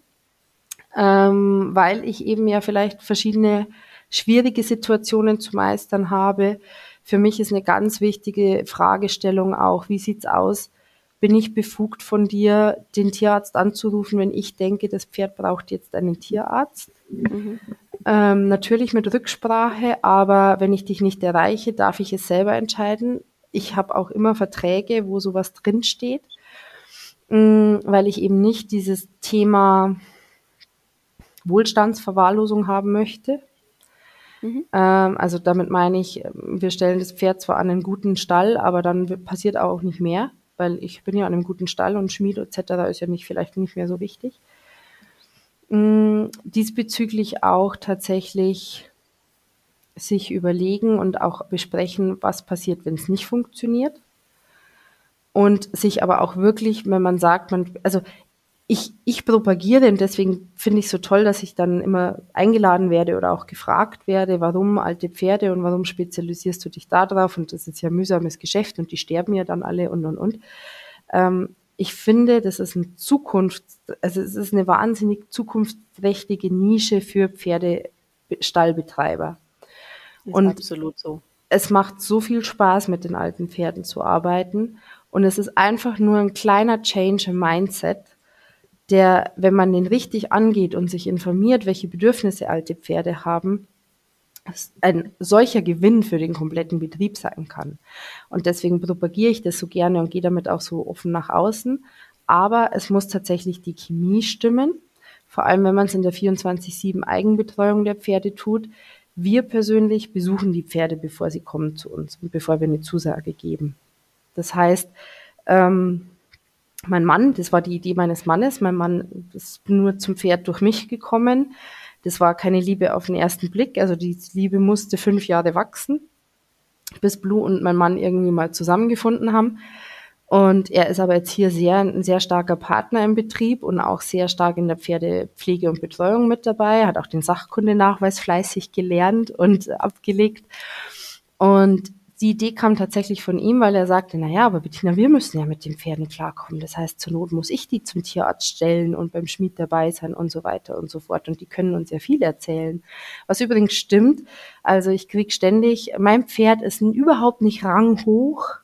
ähm, weil ich eben ja vielleicht verschiedene schwierige Situationen zu meistern habe. Für mich ist eine ganz wichtige Fragestellung auch, wie sieht's aus? Bin ich befugt von dir, den Tierarzt anzurufen, wenn ich denke, das Pferd braucht jetzt einen Tierarzt? Mhm. Ähm, natürlich mit Rücksprache, aber wenn ich dich nicht erreiche, darf ich es selber entscheiden. Ich habe auch immer Verträge, wo sowas drinsteht, mh, mm, weil ich eben nicht dieses Thema Wohlstandsverwahrlosung haben möchte. Mhm. Ähm, also damit meine ich, wir stellen das Pferd zwar an einen guten Stall, aber dann passiert auch nicht mehr, weil ich bin ja an einem guten Stall und Schmied etc. ist ja nicht vielleicht nicht mehr so wichtig. Mm, diesbezüglich auch tatsächlich sich überlegen und auch besprechen, was passiert, wenn es nicht funktioniert. Und sich aber auch wirklich, wenn man sagt, man, also ich, ich propagiere und deswegen finde ich es so toll, dass ich dann immer eingeladen werde oder auch gefragt werde, warum alte Pferde und warum spezialisierst du dich da drauf und das ist ja mühsames Geschäft und die sterben ja dann alle und und und. Ähm, ich finde, das ist eine Zukunft, also es ist eine wahnsinnig zukunftsträchtige Nische für Pferdestallbetreiber. Ist und absolut so. Es macht so viel Spaß, mit den alten Pferden zu arbeiten. Und es ist einfach nur ein kleiner Change im Mindset, der, wenn man den richtig angeht und sich informiert, welche Bedürfnisse alte Pferde haben, ein solcher Gewinn für den kompletten Betrieb sein kann. Und deswegen propagiere ich das so gerne und gehe damit auch so offen nach außen. Aber es muss tatsächlich die Chemie stimmen, vor allem wenn man es in der 24-7 Eigenbetreuung der Pferde tut. Wir persönlich besuchen die Pferde, bevor sie kommen zu uns und bevor wir eine Zusage geben. Das heißt, ähm, mein Mann, das war die Idee meines Mannes, mein Mann ist nur zum Pferd durch mich gekommen das war keine Liebe auf den ersten Blick. Also die Liebe musste fünf Jahre wachsen, bis Blue und mein Mann irgendwie mal zusammengefunden haben. Und er ist aber jetzt hier sehr, ein sehr starker Partner im Betrieb und auch sehr stark in der Pferdepflege und Betreuung mit dabei, hat auch den Sachkundenachweis fleißig gelernt und abgelegt. Und die Idee kam tatsächlich von ihm, weil er sagte, na ja, aber Bettina, wir müssen ja mit den Pferden klarkommen. Das heißt, zur Not muss ich die zum Tierarzt stellen und beim Schmied dabei sein und so weiter und so fort. Und die können uns ja viel erzählen. Was übrigens stimmt. Also ich krieg ständig, mein Pferd ist überhaupt nicht ranghoch.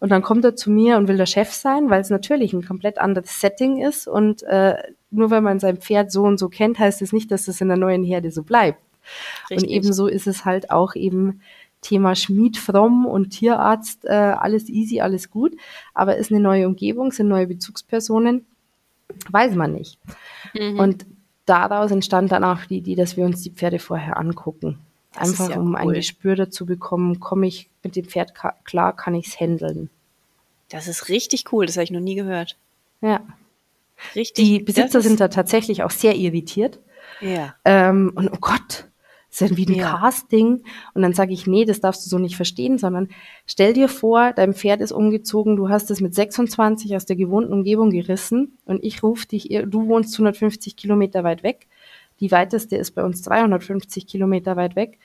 Und dann kommt er zu mir und will der Chef sein, weil es natürlich ein komplett anderes Setting ist. Und äh, nur weil man sein Pferd so und so kennt, heißt es nicht, dass es in der neuen Herde so bleibt. Richtig. Und ebenso ist es halt auch eben Thema Schmied, Fromm und Tierarzt, äh, alles easy, alles gut. Aber ist eine neue Umgebung, sind neue Bezugspersonen, weiß man nicht. Mhm. Und daraus entstand dann auch die Idee, dass wir uns die Pferde vorher angucken. Das Einfach ja um cool. ein Gespür dazu bekommen, komme ich mit dem Pferd klar, kann ich es handeln. Das ist richtig cool, das habe ich noch nie gehört. Ja. Richtig. Die Besitzer sind da tatsächlich auch sehr irritiert. Ja. Ähm, und oh Gott, ist ja wie ein ja. Casting. Und dann sage ich, nee, das darfst du so nicht verstehen, sondern stell dir vor, dein Pferd ist umgezogen, du hast es mit 26 aus der gewohnten Umgebung gerissen und ich rufe dich, du wohnst 150 Kilometer weit weg. Die weiteste ist bei uns 350 Kilometer weit weg.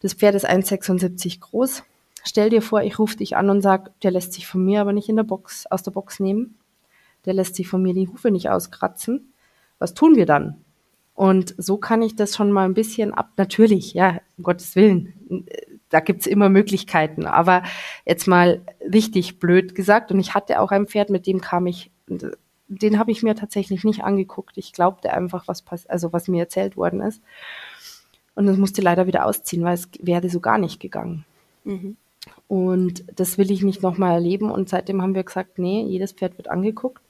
Das Pferd ist 1,76 groß. Stell dir vor, ich rufe dich an und sag, der lässt sich von mir aber nicht in der Box, aus der Box nehmen. Der lässt sich von mir die Hufe nicht auskratzen. Was tun wir dann? Und so kann ich das schon mal ein bisschen ab. Natürlich, ja, um Gottes Willen, da gibt's immer Möglichkeiten. Aber jetzt mal richtig blöd gesagt. Und ich hatte auch ein Pferd, mit dem kam ich, den habe ich mir tatsächlich nicht angeguckt. Ich glaubte einfach, was pass also was mir erzählt worden ist. Und das musste leider wieder ausziehen, weil es wäre so gar nicht gegangen. Mhm. Und das will ich nicht nochmal erleben. Und seitdem haben wir gesagt, nee, jedes Pferd wird angeguckt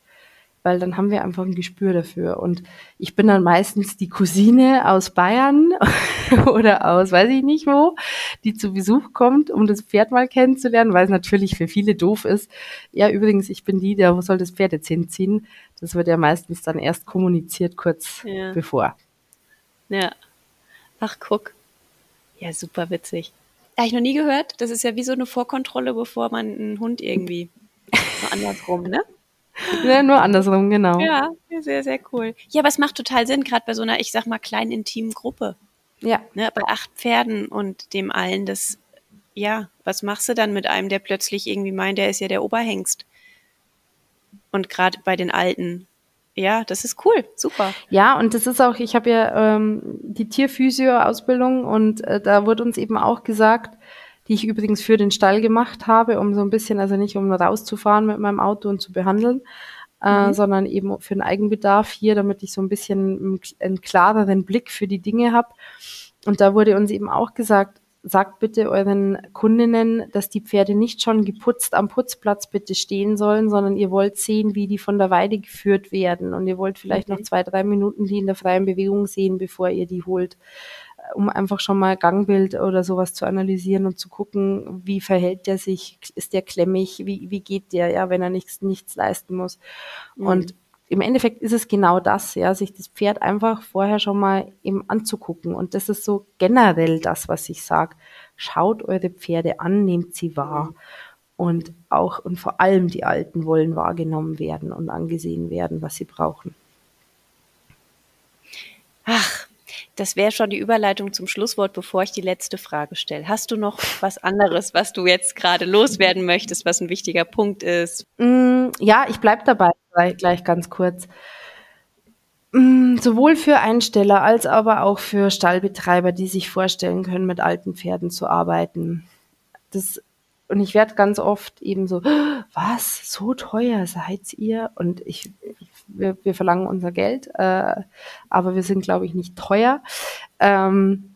weil dann haben wir einfach ein Gespür dafür. Und ich bin dann meistens die Cousine aus Bayern <laughs> oder aus weiß ich nicht wo, die zu Besuch kommt, um das Pferd mal kennenzulernen, weil es natürlich für viele doof ist. Ja, übrigens, ich bin die, der wo soll das Pferd jetzt hinziehen. Das wird ja meistens dann erst kommuniziert kurz ja. bevor. Ja. Ach, guck. Ja, super witzig. Habe ich noch nie gehört. Das ist ja wie so eine Vorkontrolle, bevor man einen Hund irgendwie <laughs> so andersrum, ne? Ja, <laughs> nur andersrum, genau. Ja, sehr, sehr cool. Ja, aber es macht total Sinn, gerade bei so einer, ich sag mal, kleinen intimen Gruppe. Ja. Ne, bei acht Pferden und dem allen, das, ja, was machst du dann mit einem, der plötzlich irgendwie meint, der ist ja der Oberhengst? Und gerade bei den Alten, ja, das ist cool, super. Ja, und das ist auch, ich habe ja ähm, die Tierphysio-Ausbildung und äh, da wurde uns eben auch gesagt, die ich übrigens für den Stall gemacht habe, um so ein bisschen, also nicht um rauszufahren mit meinem Auto und zu behandeln, äh, mhm. sondern eben für den Eigenbedarf hier, damit ich so ein bisschen einen klareren Blick für die Dinge habe. Und da wurde uns eben auch gesagt, sagt bitte euren Kundinnen, dass die Pferde nicht schon geputzt am Putzplatz bitte stehen sollen, sondern ihr wollt sehen, wie die von der Weide geführt werden. Und ihr wollt vielleicht okay. noch zwei, drei Minuten die in der freien Bewegung sehen, bevor ihr die holt um einfach schon mal Gangbild oder sowas zu analysieren und zu gucken, wie verhält der sich, ist der klemmig, wie, wie geht der, ja, wenn er nichts, nichts leisten muss. Mhm. Und im Endeffekt ist es genau das, ja, sich das Pferd einfach vorher schon mal eben anzugucken. Und das ist so generell das, was ich sage. Schaut eure Pferde an, nehmt sie wahr. Und auch und vor allem die Alten wollen wahrgenommen werden und angesehen werden, was sie brauchen. Ach, das wäre schon die Überleitung zum Schlusswort, bevor ich die letzte Frage stelle. Hast du noch was anderes, was du jetzt gerade loswerden möchtest, was ein wichtiger Punkt ist? Mm, ja, ich bleibe dabei gleich ganz kurz. Mm, sowohl für Einsteller als aber auch für Stallbetreiber, die sich vorstellen können, mit alten Pferden zu arbeiten. Das und ich werde ganz oft eben so, was, so teuer seid ihr? Und ich, wir, wir verlangen unser Geld, äh, aber wir sind, glaube ich, nicht teuer. Ähm,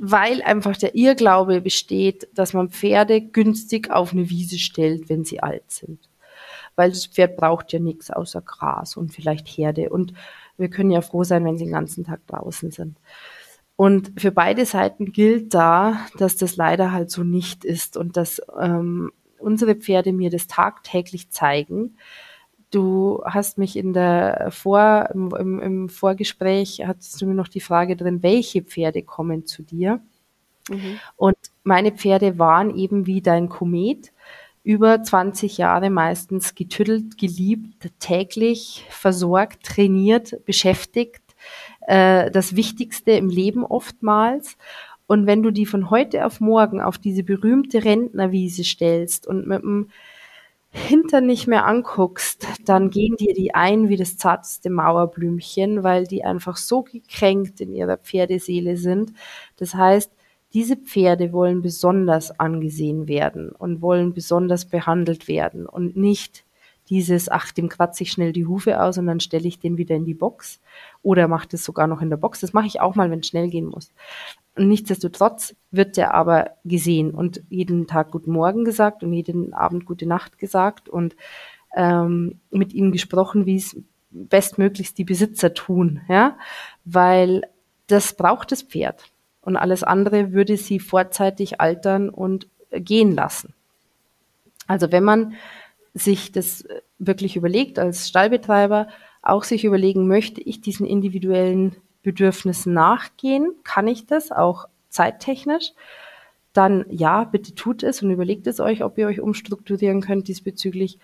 weil einfach der Irrglaube besteht, dass man Pferde günstig auf eine Wiese stellt, wenn sie alt sind. Weil das Pferd braucht ja nichts außer Gras und vielleicht Herde. Und wir können ja froh sein, wenn sie den ganzen Tag draußen sind. Und für beide Seiten gilt da, dass das leider halt so nicht ist und dass ähm, unsere Pferde mir das tagtäglich zeigen. Du hast mich in der Vor, im, im Vorgespräch, hattest du mir noch die Frage drin, welche Pferde kommen zu dir? Mhm. Und meine Pferde waren eben wie dein Komet, über 20 Jahre meistens getüttelt, geliebt, täglich versorgt, trainiert, beschäftigt äh, das Wichtigste im Leben oftmals. Und wenn du die von heute auf morgen auf diese berühmte Rentnerwiese stellst und mit dem Hintern nicht mehr anguckst, dann gehen dir die ein wie das zarteste Mauerblümchen, weil die einfach so gekränkt in ihrer Pferdeseele sind. Das heißt, diese Pferde wollen besonders angesehen werden und wollen besonders behandelt werden und nicht dieses, ach, dem kratze ich schnell die Hufe aus und dann stelle ich den wieder in die Box oder mache das sogar noch in der Box. Das mache ich auch mal, wenn es schnell gehen muss. Nichtsdestotrotz wird der aber gesehen und jeden Tag Guten Morgen gesagt und jeden Abend Gute Nacht gesagt und ähm, mit ihm gesprochen, wie es bestmöglichst die Besitzer tun, ja, weil das braucht das Pferd und alles andere würde sie vorzeitig altern und gehen lassen. Also wenn man sich das wirklich überlegt als Stallbetreiber, auch sich überlegen, möchte ich diesen individuellen Bedürfnissen nachgehen? Kann ich das auch zeittechnisch? Dann ja, bitte tut es und überlegt es euch, ob ihr euch umstrukturieren könnt diesbezüglich.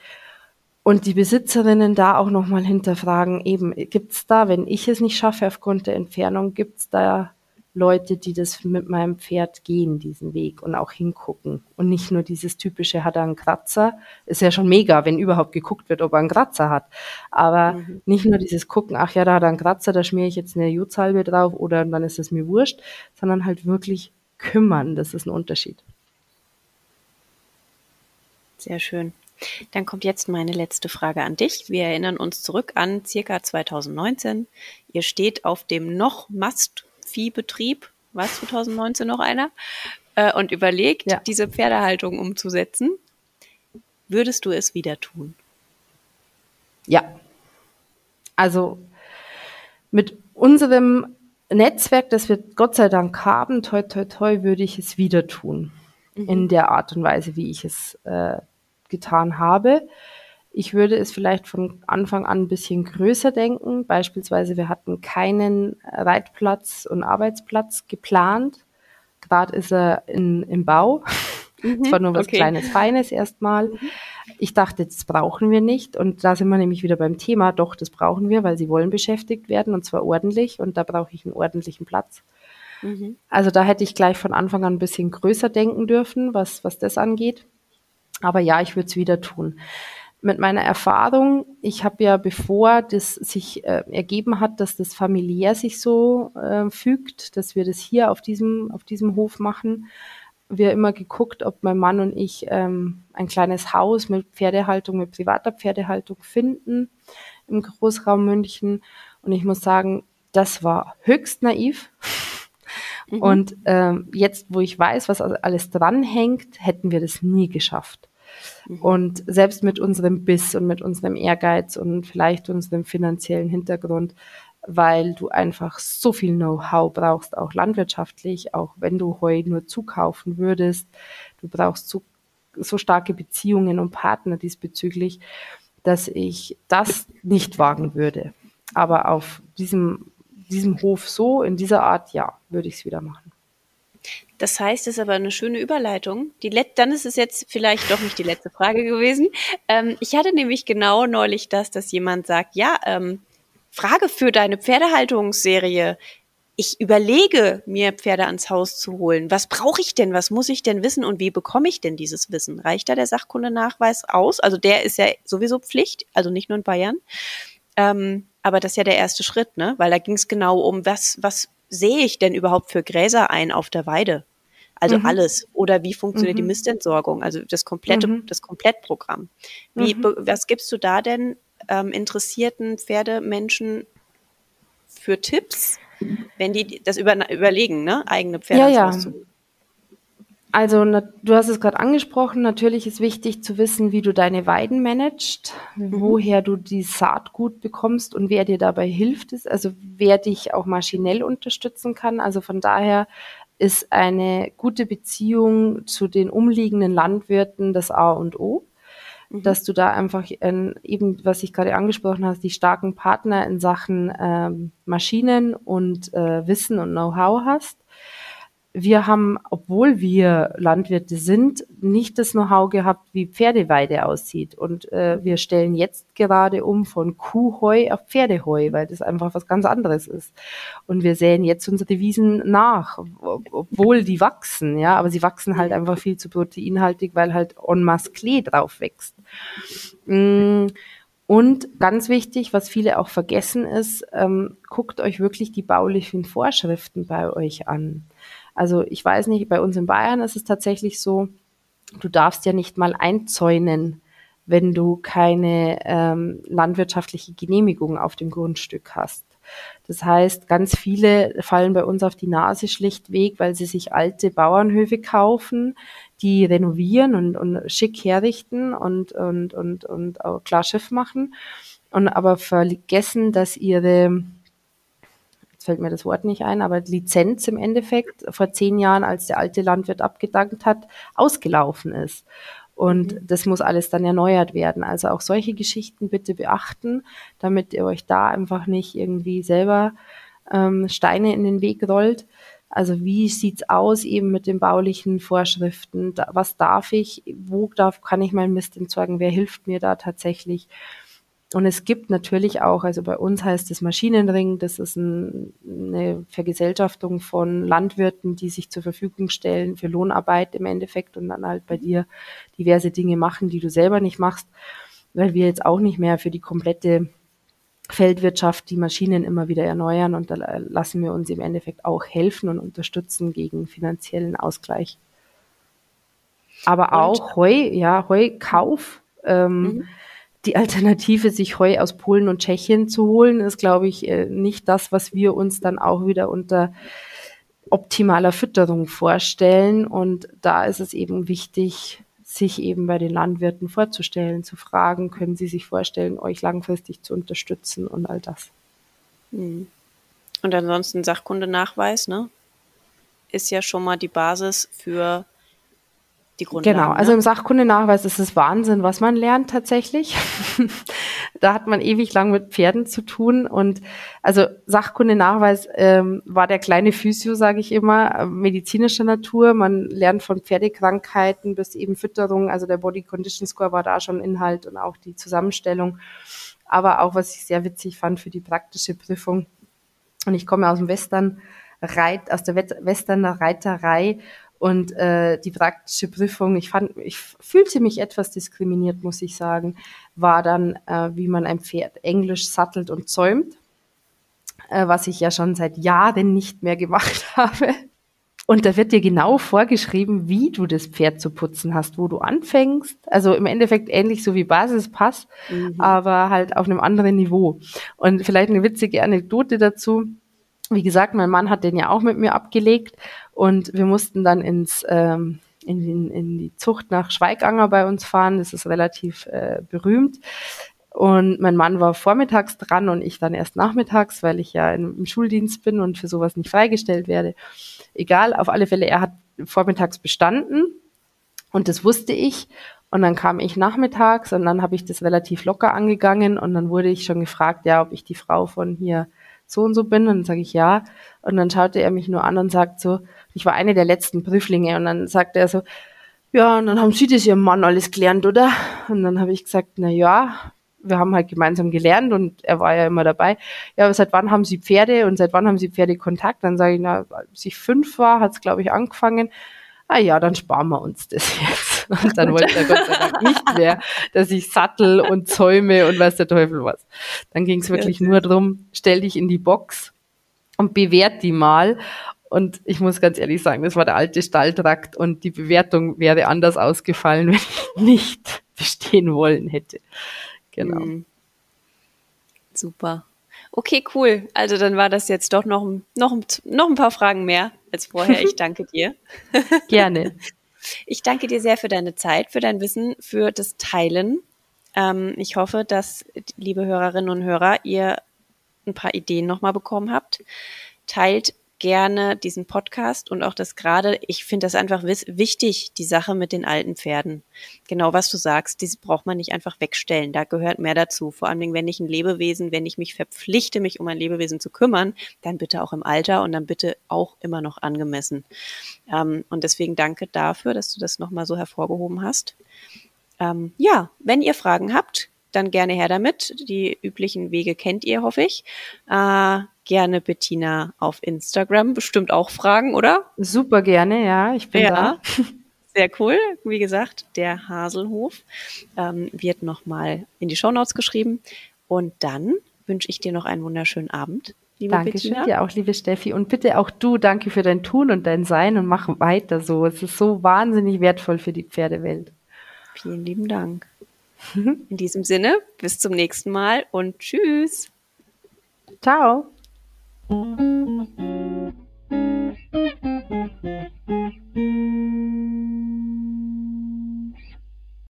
Und die Besitzerinnen da auch nochmal hinterfragen, eben, gibt es da, wenn ich es nicht schaffe aufgrund der Entfernung, gibt es da Leute, die das mit meinem Pferd gehen, diesen Weg und auch hingucken. Und nicht nur dieses typische, hat er einen Kratzer. Ist ja schon mega, wenn überhaupt geguckt wird, ob er einen Kratzer hat. Aber mhm. nicht nur dieses Gucken, ach ja, da hat er einen Kratzer, da schmiere ich jetzt eine Jodsalbe drauf oder dann ist es mir wurscht, sondern halt wirklich kümmern. Das ist ein Unterschied. Sehr schön. Dann kommt jetzt meine letzte Frage an dich. Wir erinnern uns zurück an circa 2019. Ihr steht auf dem noch Mast Viehbetrieb, war 2019 noch einer, äh, und überlegt, ja. diese Pferdehaltung umzusetzen. Würdest du es wieder tun? Ja. Also mit unserem Netzwerk, das wir Gott sei Dank haben, toi, toi, toi, würde ich es wieder tun. Mhm. In der Art und Weise, wie ich es äh, getan habe. Ich würde es vielleicht von Anfang an ein bisschen größer denken. Beispielsweise, wir hatten keinen Reitplatz und Arbeitsplatz geplant. Gerade ist er in, im Bau. Mhm, Zwar nur was okay. kleines, feines erstmal. Mhm. Ich dachte, das brauchen wir nicht. Und da sind wir nämlich wieder beim Thema. Doch, das brauchen wir, weil sie wollen beschäftigt werden und zwar ordentlich. Und da brauche ich einen ordentlichen Platz. Mhm. Also da hätte ich gleich von Anfang an ein bisschen größer denken dürfen, was, was das angeht. Aber ja, ich würde es wieder tun mit meiner Erfahrung, ich habe ja, bevor das sich äh, ergeben hat, dass das familiär sich so äh, fügt, dass wir das hier auf diesem, auf diesem Hof machen, wir immer geguckt, ob mein Mann und ich ähm, ein kleines Haus mit Pferdehaltung, mit privater Pferdehaltung finden im Großraum München. Und ich muss sagen, das war höchst naiv. Mhm. Und ähm, jetzt, wo ich weiß, was alles dranhängt, hätten wir das nie geschafft. Mhm. Und selbst mit unserem Biss und mit unserem Ehrgeiz und vielleicht unserem finanziellen Hintergrund, weil du einfach so viel Know-how brauchst, auch landwirtschaftlich, auch wenn du Heu nur zukaufen würdest. Du brauchst so, so starke Beziehungen und Partner diesbezüglich, dass ich das nicht wagen würde. Aber auf diesem, diesem Hof so, in dieser Art, ja, würde ich es wieder machen. Das heißt, es ist aber eine schöne Überleitung. Die Let dann ist es jetzt vielleicht doch nicht die letzte Frage gewesen. Ähm, ich hatte nämlich genau neulich das, dass jemand sagt, ja, ähm, Frage für deine Pferdehaltungsserie. Ich überlege, mir Pferde ans Haus zu holen. Was brauche ich denn? Was muss ich denn wissen? Und wie bekomme ich denn dieses Wissen? Reicht da der Sachkundenachweis aus? Also der ist ja sowieso Pflicht, also nicht nur in Bayern. Ähm, aber das ist ja der erste Schritt, ne? Weil da ging es genau um, was, was sehe ich denn überhaupt für Gräser ein auf der Weide? Also mhm. alles. Oder wie funktioniert mhm. die Mistentsorgung? Also das komplette, mhm. das Komplettprogramm. Wie, mhm. was gibst du da denn ähm, interessierten Pferdemenschen für Tipps, wenn die das über, überlegen, ne? eigene Pferde ja, ja. Also du hast es gerade angesprochen, natürlich ist wichtig zu wissen, wie du deine Weiden managst, mhm. woher du die Saatgut bekommst und wer dir dabei hilft, ist, also wer dich auch maschinell unterstützen kann. Also von daher ist eine gute Beziehung zu den umliegenden Landwirten das A und O. Mhm. Dass du da einfach ähm, eben, was ich gerade angesprochen habe, die starken Partner in Sachen ähm, Maschinen und äh, Wissen und Know-how hast wir haben, obwohl wir Landwirte sind, nicht das Know-how gehabt, wie Pferdeweide aussieht. Und äh, wir stellen jetzt gerade um von Kuhheu auf Pferdeheu, weil das einfach was ganz anderes ist. Und wir säen jetzt unsere Wiesen nach, obwohl die wachsen, ja, aber sie wachsen halt einfach viel zu proteinhaltig, weil halt en masse Klee drauf wächst. Mm. Und ganz wichtig, was viele auch vergessen ist, ähm, guckt euch wirklich die baulichen Vorschriften bei euch an. Also ich weiß nicht, bei uns in Bayern ist es tatsächlich so, du darfst ja nicht mal einzäunen, wenn du keine ähm, landwirtschaftliche Genehmigung auf dem Grundstück hast. Das heißt, ganz viele fallen bei uns auf die Nase schlichtweg, weil sie sich alte Bauernhöfe kaufen, die renovieren und, und schick herrichten und, und, und, und klar Schiff machen und aber vergessen, dass ihre fällt mir das Wort nicht ein, aber Lizenz im Endeffekt vor zehn Jahren, als der alte Landwirt abgedankt hat, ausgelaufen ist. Und mhm. das muss alles dann erneuert werden. Also auch solche Geschichten bitte beachten, damit ihr euch da einfach nicht irgendwie selber ähm, Steine in den Weg rollt. Also wie sieht's aus eben mit den baulichen Vorschriften? Da, was darf ich? Wo darf, kann ich meinen Mist entsorgen? Wer hilft mir da tatsächlich? Und es gibt natürlich auch, also bei uns heißt es Maschinenring, das ist ein, eine Vergesellschaftung von Landwirten, die sich zur Verfügung stellen für Lohnarbeit im Endeffekt und dann halt bei dir diverse Dinge machen, die du selber nicht machst, weil wir jetzt auch nicht mehr für die komplette Feldwirtschaft die Maschinen immer wieder erneuern und da lassen wir uns im Endeffekt auch helfen und unterstützen gegen finanziellen Ausgleich. Aber und? auch Heu, ja, Heukauf. Ähm, mhm die Alternative, sich Heu aus Polen und Tschechien zu holen, ist, glaube ich, äh, nicht das, was wir uns dann auch wieder unter optimaler Fütterung vorstellen. Und da ist es eben wichtig, sich eben bei den Landwirten vorzustellen, zu fragen, können Sie sich vorstellen, euch langfristig zu unterstützen und all das. Hm. Und ansonsten Sachkundenachweis, ne? Ist ja schon mal die Basis für die Grundlagen. Genau, also ne? im Sachkundenachweis ist es Wahnsinn, was man lernt tatsächlich. <laughs> da hat man ewig lang mit Pferden zu tun und also Sachkundenachweis ähm, war der kleine Physio, sage ich immer, äh, medizinischer Natur. Man lernt von Pferdekrankheiten bis eben Fütterung, also der Body Condition Score war da schon Inhalt und auch die Zusammenstellung. Aber auch, was ich sehr witzig fand für die praktische Prüfung. Und ich komme aus dem Western Reit, aus der Westerner Reiterei und äh, die praktische Prüfung, ich fand, ich fühlte mich etwas diskriminiert, muss ich sagen, war dann, äh, wie man ein Pferd Englisch sattelt und zäumt, äh, was ich ja schon seit Jahren nicht mehr gemacht <laughs> habe. Und da wird dir genau vorgeschrieben, wie du das Pferd zu putzen hast, wo du anfängst. Also im Endeffekt ähnlich so wie Basispass, mhm. aber halt auf einem anderen Niveau. Und vielleicht eine witzige Anekdote dazu wie gesagt, mein Mann hat den ja auch mit mir abgelegt und wir mussten dann ins ähm, in, in, die Zucht nach Schweiganger bei uns fahren. Das ist relativ äh, berühmt. Und mein Mann war vormittags dran und ich dann erst nachmittags, weil ich ja im Schuldienst bin und für sowas nicht freigestellt werde. Egal, auf alle Fälle, er hat vormittags bestanden und das wusste ich. Und dann kam ich nachmittags und dann habe ich das relativ locker angegangen und dann wurde ich schon gefragt, ja, ob ich die Frau von hier so und so bin? Und dann sage ich ja. Und dann schaute er mich nur an und sagt so, ich war eine der letzten Prüflinge. Und dann sagte er so, ja, und dann haben Sie das Ihrem Mann alles gelernt, oder? Und dann habe ich gesagt, na ja, wir haben halt gemeinsam gelernt und er war ja immer dabei. Ja, aber seit wann haben Sie Pferde und seit wann haben Sie Pferdekontakt? Dann sage ich, na, als ich fünf war, hat es, glaube ich, angefangen ah ja, dann sparen wir uns das <laughs> jetzt. Und dann wollte er Gott sei Dank nicht mehr, dass ich sattel und zäume und weiß der Teufel was. Dann ging es wirklich nur darum, stell dich in die Box und bewert die mal. Und ich muss ganz ehrlich sagen, das war der alte Stalltrakt und die Bewertung wäre anders ausgefallen, <laughs> wenn ich nicht bestehen wollen hätte. Genau. Mhm. Super. Okay, cool. Also dann war das jetzt doch noch, noch, noch ein paar Fragen mehr als vorher. Ich danke <laughs> dir. Gerne. Ich danke dir sehr für deine Zeit, für dein Wissen, für das Teilen. Ähm, ich hoffe, dass, liebe Hörerinnen und Hörer, ihr ein paar Ideen nochmal bekommen habt. Teilt gerne diesen Podcast und auch das gerade, ich finde das einfach wichtig, die Sache mit den alten Pferden. Genau was du sagst, diese braucht man nicht einfach wegstellen. Da gehört mehr dazu. Vor allem, wenn ich ein Lebewesen, wenn ich mich verpflichte, mich um ein Lebewesen zu kümmern, dann bitte auch im Alter und dann bitte auch immer noch angemessen. Ähm, und deswegen danke dafür, dass du das nochmal so hervorgehoben hast. Ähm, ja, wenn ihr Fragen habt, dann gerne her damit. Die üblichen Wege kennt ihr, hoffe ich. Äh, gerne Bettina auf Instagram. Bestimmt auch Fragen, oder? Super gerne, ja. Ich bin ja. da. <laughs> Sehr cool. Wie gesagt, der Haselhof ähm, wird nochmal in die Shownotes geschrieben. Und dann wünsche ich dir noch einen wunderschönen Abend. Liebe Dankeschön Bettina. dir auch, liebe Steffi. Und bitte auch du, danke für dein Tun und dein Sein und mach weiter so. Es ist so wahnsinnig wertvoll für die Pferdewelt. Vielen lieben Dank. <laughs> In diesem Sinne, bis zum nächsten Mal und tschüss. Ciao. Thank you.